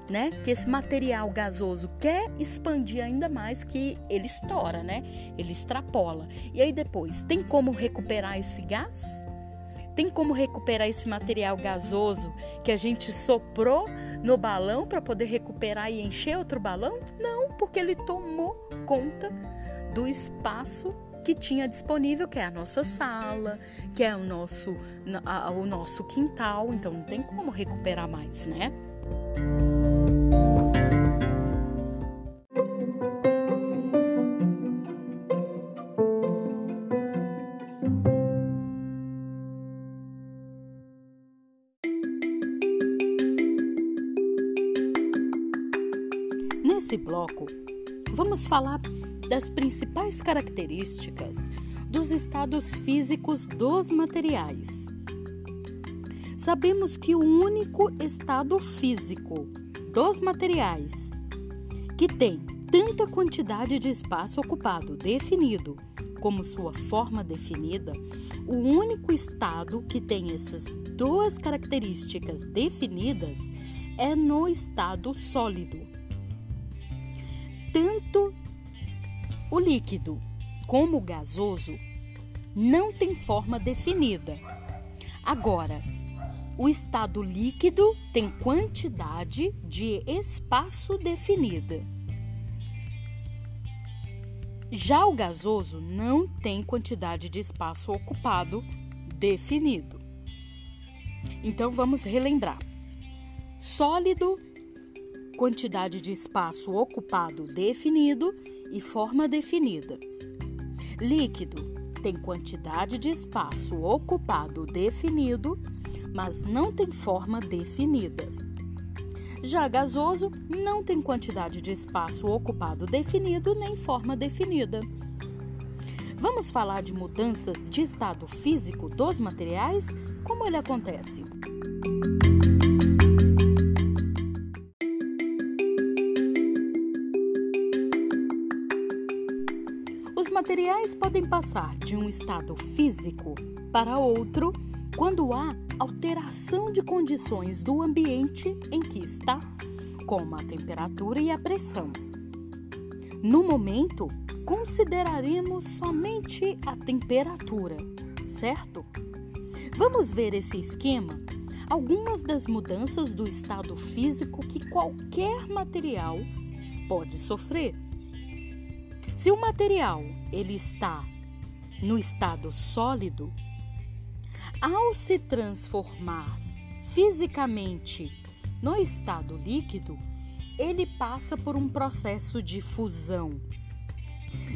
né? Que esse material gasoso quer expandir ainda mais que ele estoura, né? Ele extrapola. E aí depois, tem como recuperar esse gás? Tem como recuperar esse material gasoso que a gente soprou no balão para poder recuperar e encher outro balão? Não, porque ele tomou conta do espaço que tinha disponível, que é a nossa sala, que é o nosso, o nosso quintal, então não tem como recuperar mais, né? Nesse bloco, vamos falar das principais características dos estados físicos dos materiais. Sabemos que o único estado físico dos materiais que tem tanta quantidade de espaço ocupado definido como sua forma definida, o único estado que tem essas duas características definidas é no estado sólido. Tanto o líquido, como o gasoso, não tem forma definida. Agora, o estado líquido tem quantidade de espaço definida. Já o gasoso não tem quantidade de espaço ocupado definido. Então vamos relembrar. Sólido, quantidade de espaço ocupado definido e forma definida. Líquido tem quantidade de espaço ocupado definido, mas não tem forma definida. Já gasoso não tem quantidade de espaço ocupado definido nem forma definida. Vamos falar de mudanças de estado físico dos materiais? Como ele acontece? materiais podem passar de um estado físico para outro quando há alteração de condições do ambiente em que está, como a temperatura e a pressão. No momento, consideraremos somente a temperatura, certo? Vamos ver esse esquema? Algumas das mudanças do estado físico que qualquer material pode sofrer. Se o material ele está no estado sólido, ao se transformar fisicamente no estado líquido, ele passa por um processo de fusão.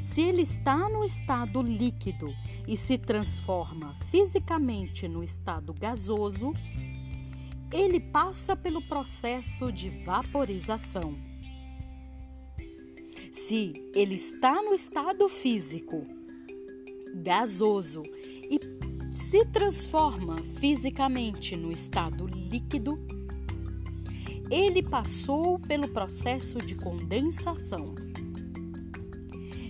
Se ele está no estado líquido e se transforma fisicamente no estado gasoso, ele passa pelo processo de vaporização. Se ele está no estado físico gasoso e se transforma fisicamente no estado líquido, ele passou pelo processo de condensação.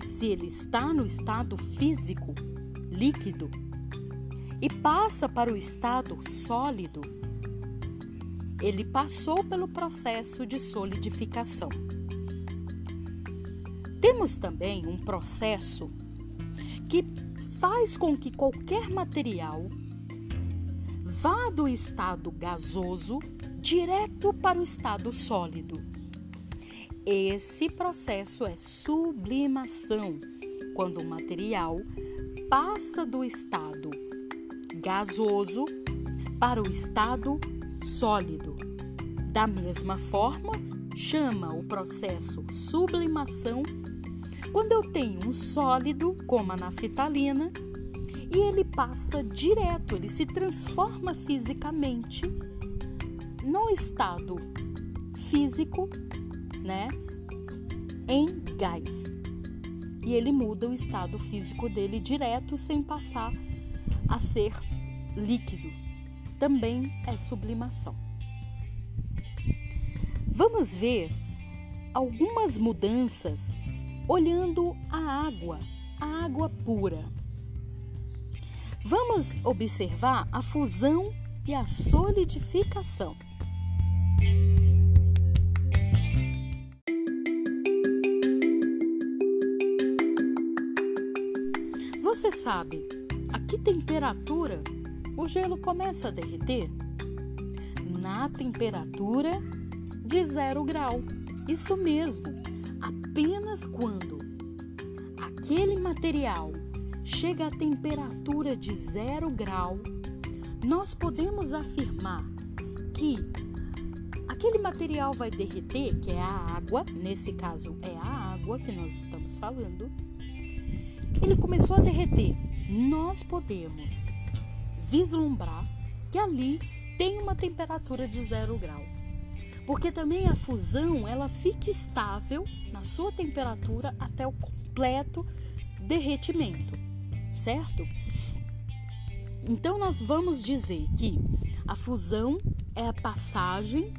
Se ele está no estado físico líquido e passa para o estado sólido, ele passou pelo processo de solidificação. Temos também um processo que faz com que qualquer material vá do estado gasoso direto para o estado sólido. Esse processo é sublimação, quando o material passa do estado gasoso para o estado sólido. Da mesma forma, chama o processo sublimação quando eu tenho um sólido, como a naftalina, e ele passa direto, ele se transforma fisicamente no estado físico, né, em gás. E ele muda o estado físico dele direto sem passar a ser líquido. Também é sublimação. Vamos ver algumas mudanças olhando a água, a água pura. Vamos observar a fusão e a solidificação. Você sabe a que temperatura o gelo começa a derreter? Na temperatura de zero grau. Isso mesmo, apenas quando aquele material chega à temperatura de zero grau, nós podemos afirmar que aquele material vai derreter, que é a água, nesse caso é a água que nós estamos falando, ele começou a derreter. Nós podemos vislumbrar que ali tem uma temperatura de zero grau. Porque também a fusão ela fica estável sua temperatura até o completo derretimento, certo? Então nós vamos dizer que a fusão é a passagem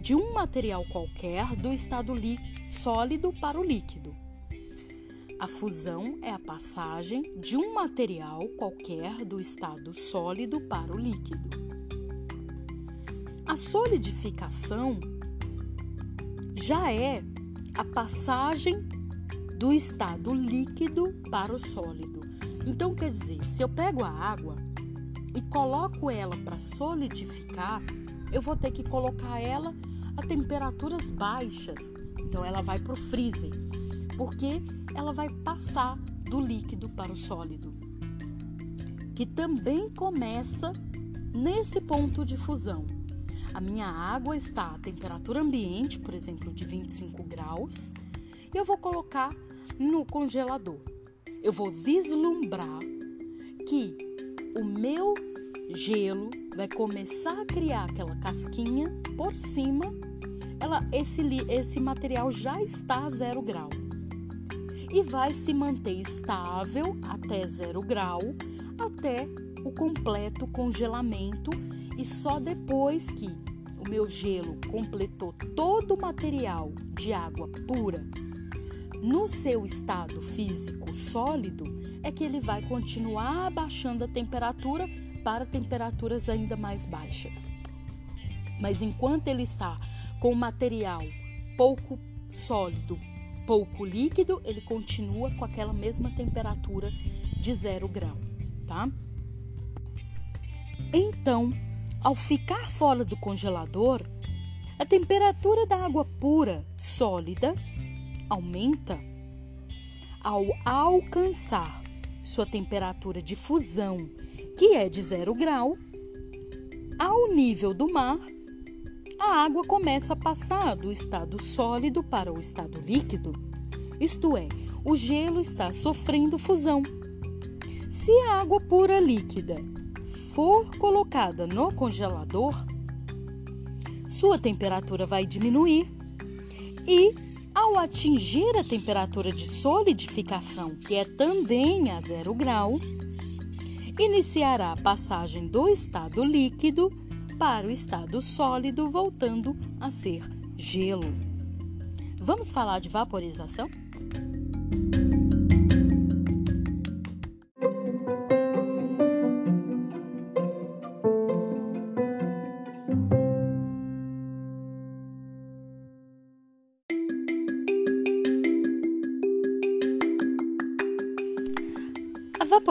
de um material qualquer do estado sólido para o líquido. A fusão é a passagem de um material qualquer do estado sólido para o líquido. A solidificação já é a passagem do estado líquido para o sólido. Então, quer dizer, se eu pego a água e coloco ela para solidificar, eu vou ter que colocar ela a temperaturas baixas. Então, ela vai para o freezer porque ela vai passar do líquido para o sólido, que também começa nesse ponto de fusão. A minha água está a temperatura ambiente, por exemplo, de 25 graus, e eu vou colocar no congelador. Eu vou vislumbrar que o meu gelo vai começar a criar aquela casquinha por cima. Ela, esse, esse material já está a zero grau e vai se manter estável até zero grau, até o completo congelamento e só depois que o meu gelo completou todo o material de água pura no seu estado físico sólido, é que ele vai continuar abaixando a temperatura para temperaturas ainda mais baixas. Mas enquanto ele está com o material pouco sólido, pouco líquido, ele continua com aquela mesma temperatura de zero grau, tá? Então, ao ficar fora do congelador, a temperatura da água pura sólida aumenta ao alcançar sua temperatura de fusão, que é de zero grau, ao nível do mar, a água começa a passar do estado sólido para o estado líquido. Isto é, o gelo está sofrendo fusão. Se a água pura líquida for colocada no congelador, sua temperatura vai diminuir e, ao atingir a temperatura de solidificação, que é também a zero grau, iniciará a passagem do estado líquido para o estado sólido, voltando a ser gelo. Vamos falar de vaporização?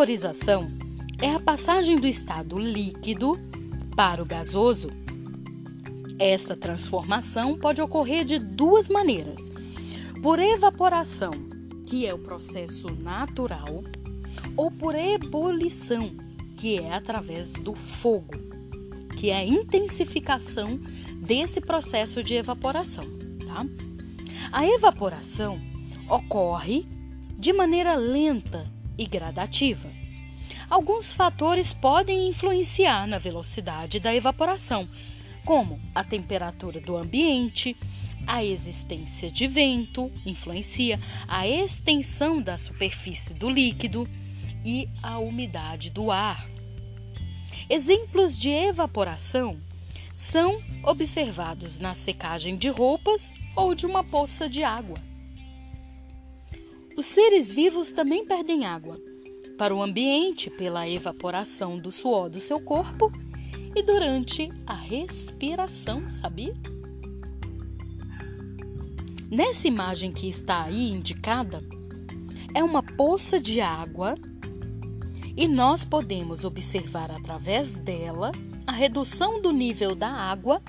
Vaporização é a passagem do estado líquido para o gasoso. Essa transformação pode ocorrer de duas maneiras: por evaporação, que é o processo natural, ou por ebulição, que é através do fogo, que é a intensificação desse processo de evaporação. Tá? A evaporação ocorre de maneira lenta e gradativa. Alguns fatores podem influenciar na velocidade da evaporação, como a temperatura do ambiente, a existência de vento influencia a extensão da superfície do líquido e a umidade do ar. Exemplos de evaporação são observados na secagem de roupas ou de uma poça de água. Os seres vivos também perdem água para o ambiente pela evaporação do suor do seu corpo e durante a respiração, sabia? Nessa imagem que está aí indicada, é uma poça de água e nós podemos observar através dela a redução do nível da água,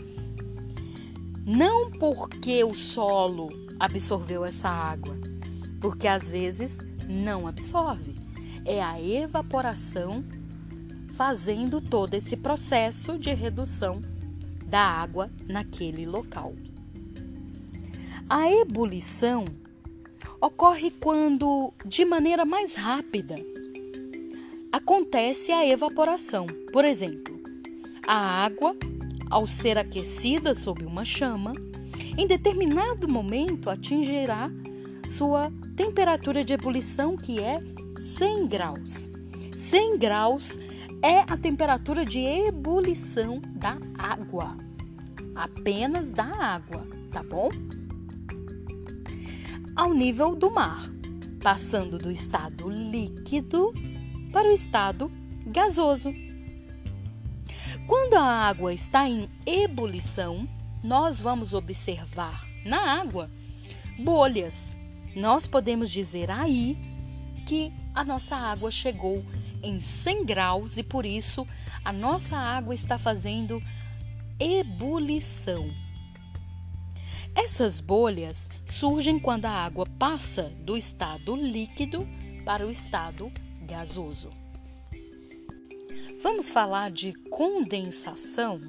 não porque o solo absorveu essa água, porque às vezes não absorve. É a evaporação fazendo todo esse processo de redução da água naquele local. A ebulição ocorre quando, de maneira mais rápida, acontece a evaporação. Por exemplo, a água, ao ser aquecida sob uma chama, em determinado momento atingirá sua temperatura de ebulição, que é 100 graus. 100 graus é a temperatura de ebulição da água. Apenas da água, tá bom? Ao nível do mar, passando do estado líquido para o estado gasoso. Quando a água está em ebulição, nós vamos observar na água bolhas. Nós podemos dizer aí que a nossa água chegou em 100 graus e por isso a nossa água está fazendo ebulição. Essas bolhas surgem quando a água passa do estado líquido para o estado gasoso. Vamos falar de condensação?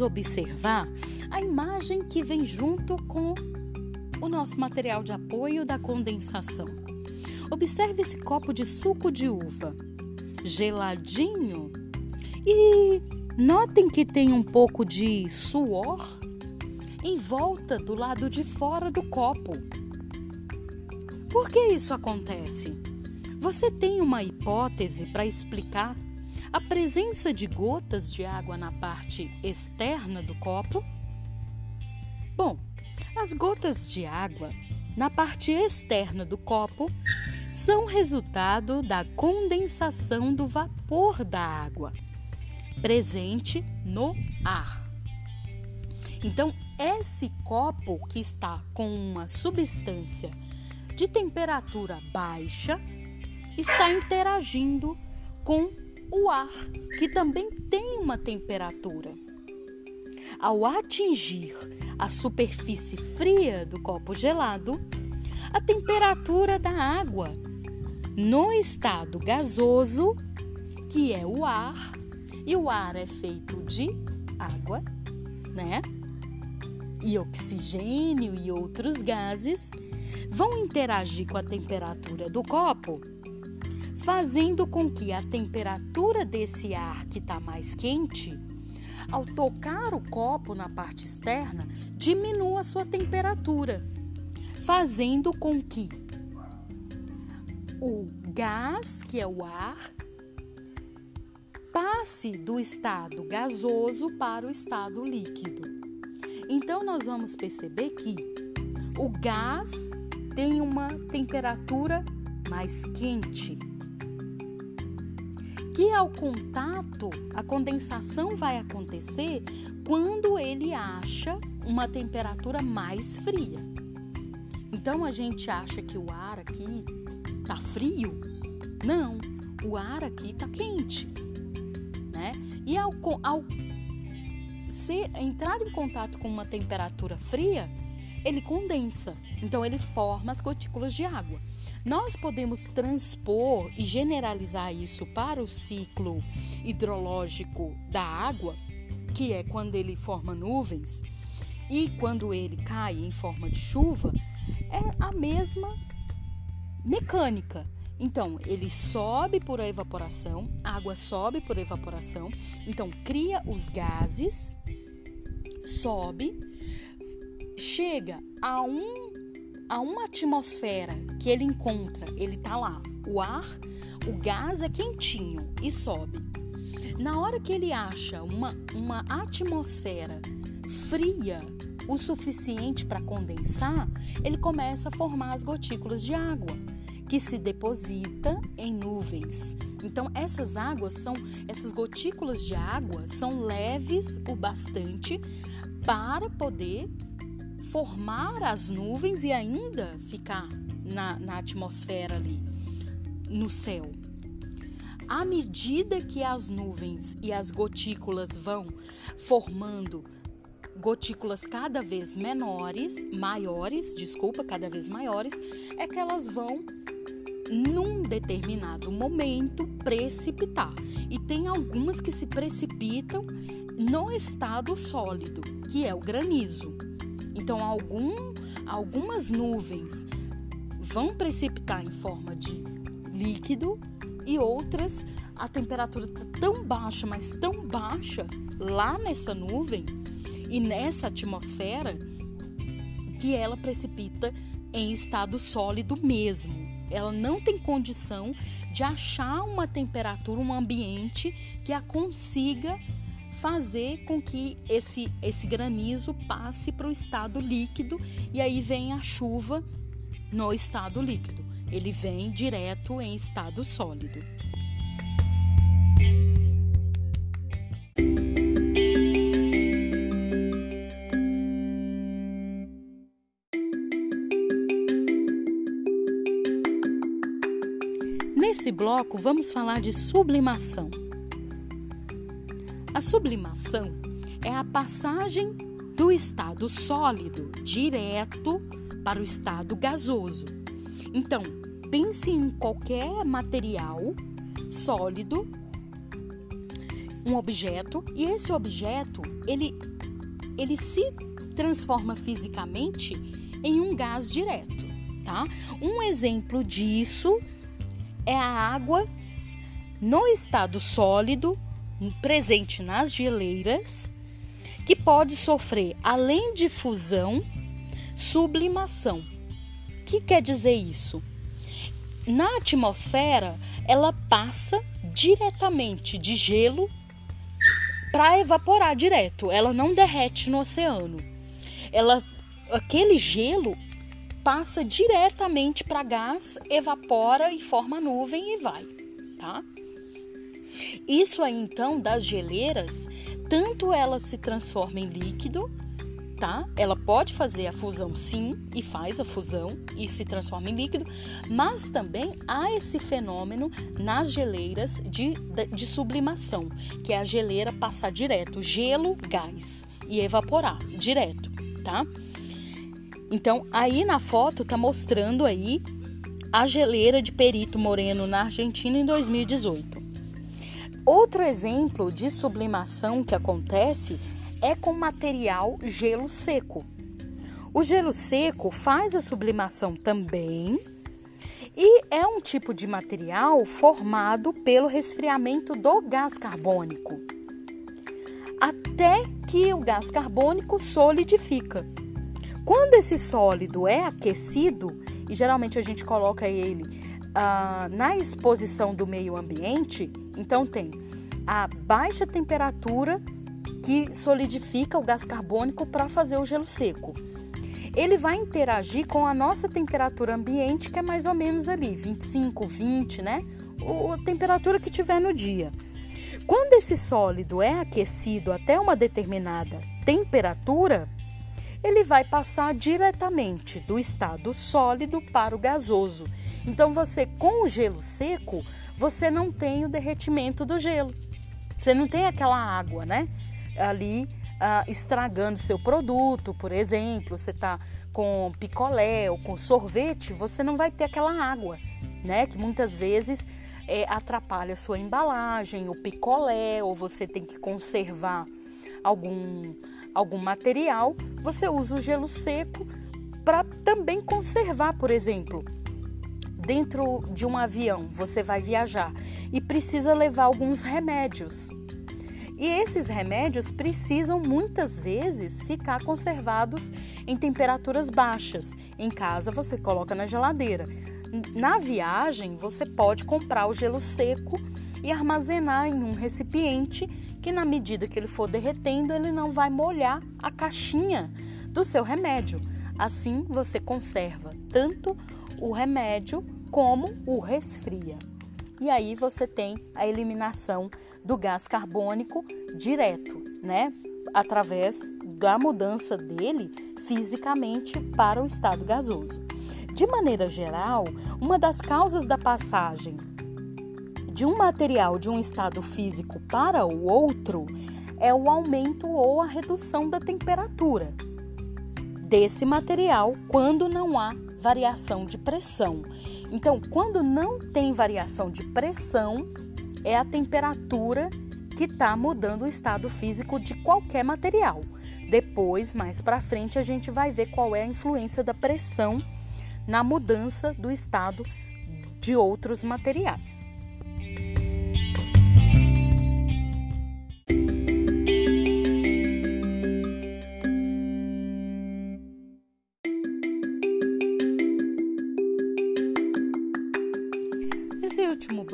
Observar a imagem que vem junto com o nosso material de apoio da condensação. Observe esse copo de suco de uva, geladinho, e notem que tem um pouco de suor em volta do lado de fora do copo. Por que isso acontece? Você tem uma hipótese para explicar a presença de gotas de água na parte externa do copo? Bom, as gotas de água na parte externa do copo são resultado da condensação do vapor da água presente no ar. Então, esse copo que está com uma substância de temperatura baixa está interagindo com o ar, que também tem uma temperatura. Ao atingir a superfície fria do copo gelado, a temperatura da água no estado gasoso, que é o ar, e o ar é feito de água, né? E oxigênio e outros gases vão interagir com a temperatura do copo, fazendo com que a temperatura desse ar que está mais quente, ao tocar o copo na parte externa, diminua a sua temperatura, fazendo com que o gás, que é o ar, passe do estado gasoso para o estado líquido. Então, nós vamos perceber que o gás tem uma temperatura mais quente, que ao contato, a condensação vai acontecer quando ele acha uma temperatura mais fria. Então a gente acha que o ar aqui tá frio? Não, o ar aqui tá quente, né? E ao, ao se entrar em contato com uma temperatura fria, ele condensa. Então ele forma as gotículas de água. Nós podemos transpor e generalizar isso para o ciclo hidrológico da água, que é quando ele forma nuvens e quando ele cai em forma de chuva, é a mesma mecânica. Então, ele sobe por evaporação, a água sobe por evaporação, então cria os gases, sobe, chega a um a uma atmosfera que ele encontra, ele tá lá. O ar, o gás é quentinho e sobe. Na hora que ele acha uma, uma atmosfera fria o suficiente para condensar, ele começa a formar as gotículas de água que se deposita em nuvens. Então essas águas são essas gotículas de água são leves o bastante para poder formar as nuvens e ainda ficar na, na atmosfera ali, no céu. À medida que as nuvens e as gotículas vão formando gotículas cada vez menores, maiores, desculpa, cada vez maiores, é que elas vão num determinado momento precipitar. E tem algumas que se precipitam no estado sólido, que é o granizo. Então, algum, algumas nuvens vão precipitar em forma de líquido e outras a temperatura está tão baixa, mas tão baixa lá nessa nuvem e nessa atmosfera que ela precipita em estado sólido mesmo. Ela não tem condição de achar uma temperatura, um ambiente que a consiga fazer com que esse, esse granizo passe para o estado líquido e aí vem a chuva no estado líquido. Ele vem direto em estado sólido. Nesse bloco, vamos falar de sublimação. A sublimação é a passagem do estado sólido direto para o estado gasoso. Então, pense em qualquer material sólido, um objeto, e esse objeto, ele, ele se transforma fisicamente em um gás direto, tá? Um exemplo disso é a água no estado sólido, presente nas geleiras, que pode sofrer, além de fusão, sublimação. O que quer dizer isso? Na atmosfera, ela passa diretamente de gelo para evaporar direto. Ela não derrete no oceano. Ela, aquele gelo passa diretamente para gás, evapora e forma nuvem e vai, tá? Isso aí então das geleiras, tanto ela se transforma em líquido, tá? Ela pode fazer a fusão sim e faz a fusão e se transforma em líquido, mas também há esse fenômeno nas geleiras de, de sublimação, que é a geleira passar direto, gelo, gás e evaporar direto, tá? Então, aí na foto tá mostrando aí a geleira de Perito Moreno na Argentina em 2018. Outro exemplo de sublimação que acontece é com material gelo seco. O gelo seco faz a sublimação também e é um tipo de material formado pelo resfriamento do gás carbônico, até que o gás carbônico solidifica. Quando esse sólido é aquecido, e geralmente a gente coloca ele ah, na exposição do meio ambiente, então tem a baixa temperatura que solidifica o gás carbônico para fazer o gelo seco ele vai interagir com a nossa temperatura ambiente, que é mais ou menos ali, 25, 20, né? O, a temperatura que tiver no dia. Quando esse sólido é aquecido até uma determinada temperatura, ele vai passar diretamente do estado sólido para o gasoso. Então, você com o gelo seco, você não tem o derretimento do gelo. Você não tem aquela água, né? Ali ah, estragando seu produto, por exemplo, você está com picolé ou com sorvete, você não vai ter aquela água, né? Que muitas vezes é, atrapalha a sua embalagem, o picolé, ou você tem que conservar algum, algum material. Você usa o gelo seco para também conservar, por exemplo, dentro de um avião, você vai viajar e precisa levar alguns remédios. E esses remédios precisam muitas vezes ficar conservados em temperaturas baixas. Em casa você coloca na geladeira. Na viagem você pode comprar o gelo seco e armazenar em um recipiente que na medida que ele for derretendo, ele não vai molhar a caixinha do seu remédio. Assim você conserva tanto o remédio como o resfria e aí você tem a eliminação do gás carbônico direto, né? Através da mudança dele fisicamente para o estado gasoso. De maneira geral, uma das causas da passagem de um material de um estado físico para o outro é o aumento ou a redução da temperatura desse material quando não há variação de pressão. Então, quando não tem variação de pressão, é a temperatura que está mudando o estado físico de qualquer material. Depois, mais para frente, a gente vai ver qual é a influência da pressão na mudança do estado de outros materiais.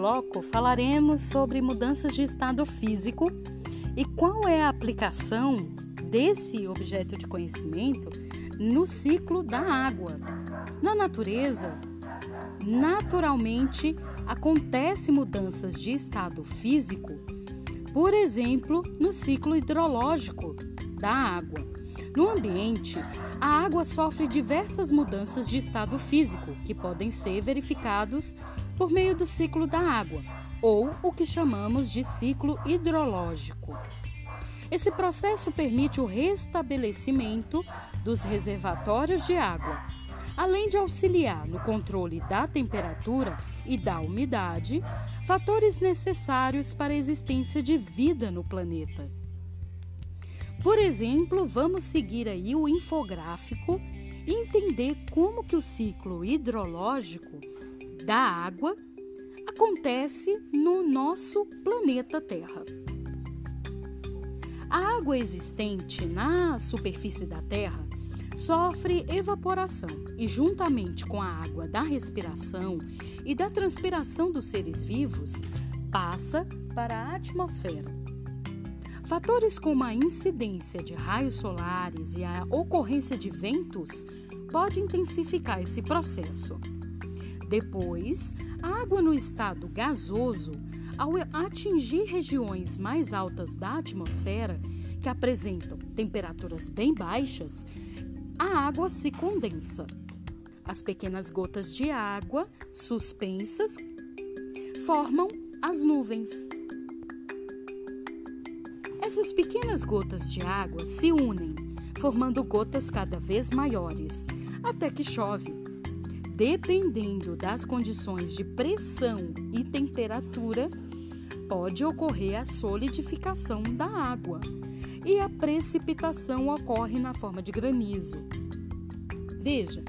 Bloco, falaremos sobre mudanças de estado físico e qual é a aplicação desse objeto de conhecimento no ciclo da água. Na natureza, naturalmente acontece mudanças de estado físico, por exemplo, no ciclo hidrológico da água. No ambiente, a água sofre diversas mudanças de estado físico que podem ser verificados por meio do ciclo da água, ou o que chamamos de ciclo hidrológico. Esse processo permite o restabelecimento dos reservatórios de água, além de auxiliar no controle da temperatura e da umidade, fatores necessários para a existência de vida no planeta. Por exemplo, vamos seguir aí o infográfico e entender como que o ciclo hidrológico da água acontece no nosso planeta Terra. A água existente na superfície da Terra sofre evaporação e, juntamente com a água da respiração e da transpiração dos seres vivos, passa para a atmosfera. Fatores como a incidência de raios solares e a ocorrência de ventos podem intensificar esse processo. Depois, a água no estado gasoso, ao atingir regiões mais altas da atmosfera, que apresentam temperaturas bem baixas, a água se condensa. As pequenas gotas de água suspensas formam as nuvens. Essas pequenas gotas de água se unem formando gotas cada vez maiores, até que chove. Dependendo das condições de pressão e temperatura, pode ocorrer a solidificação da água e a precipitação ocorre na forma de granizo. Veja,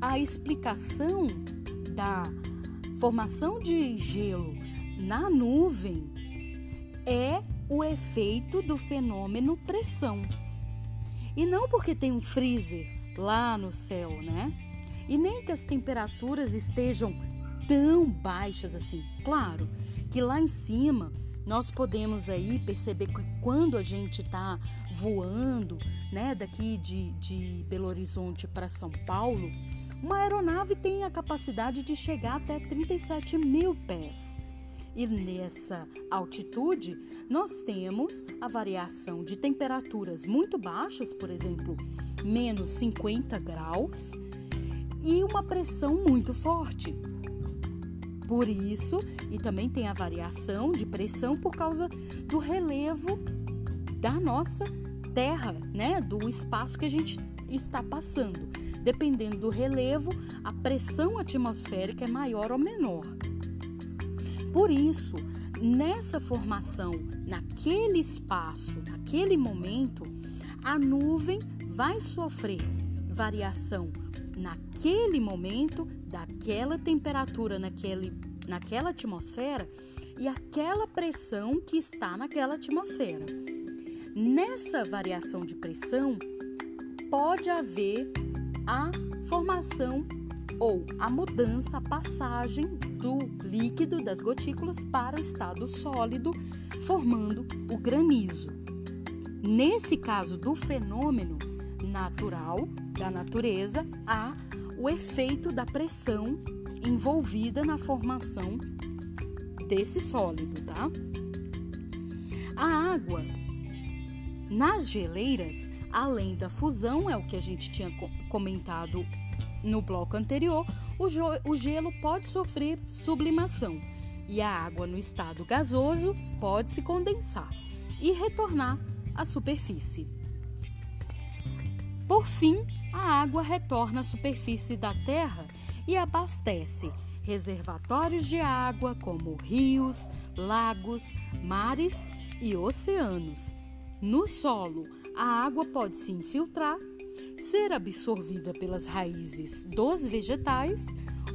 a explicação da formação de gelo na nuvem é o efeito do fenômeno pressão. E não porque tem um freezer lá no céu, né? E nem que as temperaturas estejam tão baixas assim. Claro que lá em cima nós podemos aí perceber que quando a gente está voando, né, daqui de, de Belo Horizonte para São Paulo, uma aeronave tem a capacidade de chegar até 37 mil pés. E nessa altitude, nós temos a variação de temperaturas muito baixas, por exemplo, menos 50 graus, e uma pressão muito forte. Por isso, e também tem a variação de pressão por causa do relevo da nossa Terra, né? Do espaço que a gente está passando. Dependendo do relevo, a pressão atmosférica é maior ou menor. Por isso, nessa formação, naquele espaço, naquele momento, a nuvem vai sofrer variação naquele momento, daquela temperatura naquele, naquela atmosfera e aquela pressão que está naquela atmosfera. Nessa variação de pressão, pode haver a formação ou a mudança, a passagem do líquido das gotículas para o estado sólido, formando o granizo. Nesse caso do fenômeno natural, da natureza há o efeito da pressão envolvida na formação desse sólido, tá? A água nas geleiras, além da fusão, é o que a gente tinha comentado no bloco anterior, o, gelo pode sofrer sublimação e a água no estado gasoso pode se condensar e retornar à superfície. Por fim, a água retorna à superfície da Terra e abastece reservatórios de água como rios, lagos, mares e oceanos. No solo, a água pode se infiltrar, ser absorvida pelas raízes dos vegetais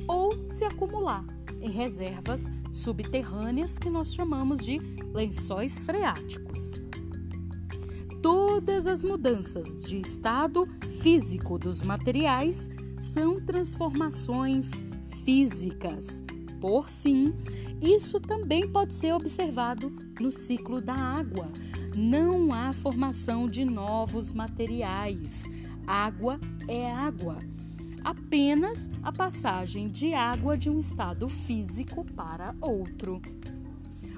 ou se acumular em reservas subterrâneas que nós chamamos de lençóis freáticos todas as mudanças de estado físico dos materiais são transformações físicas. Por fim, isso também pode ser observado no ciclo da água. Não há formação de novos materiais. Água é água. Apenas a passagem de água de um estado físico para outro.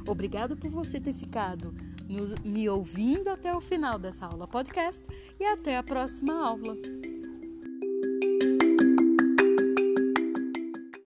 Obrigado por você ter ficado nos, me ouvindo até o final dessa aula podcast e até a próxima aula.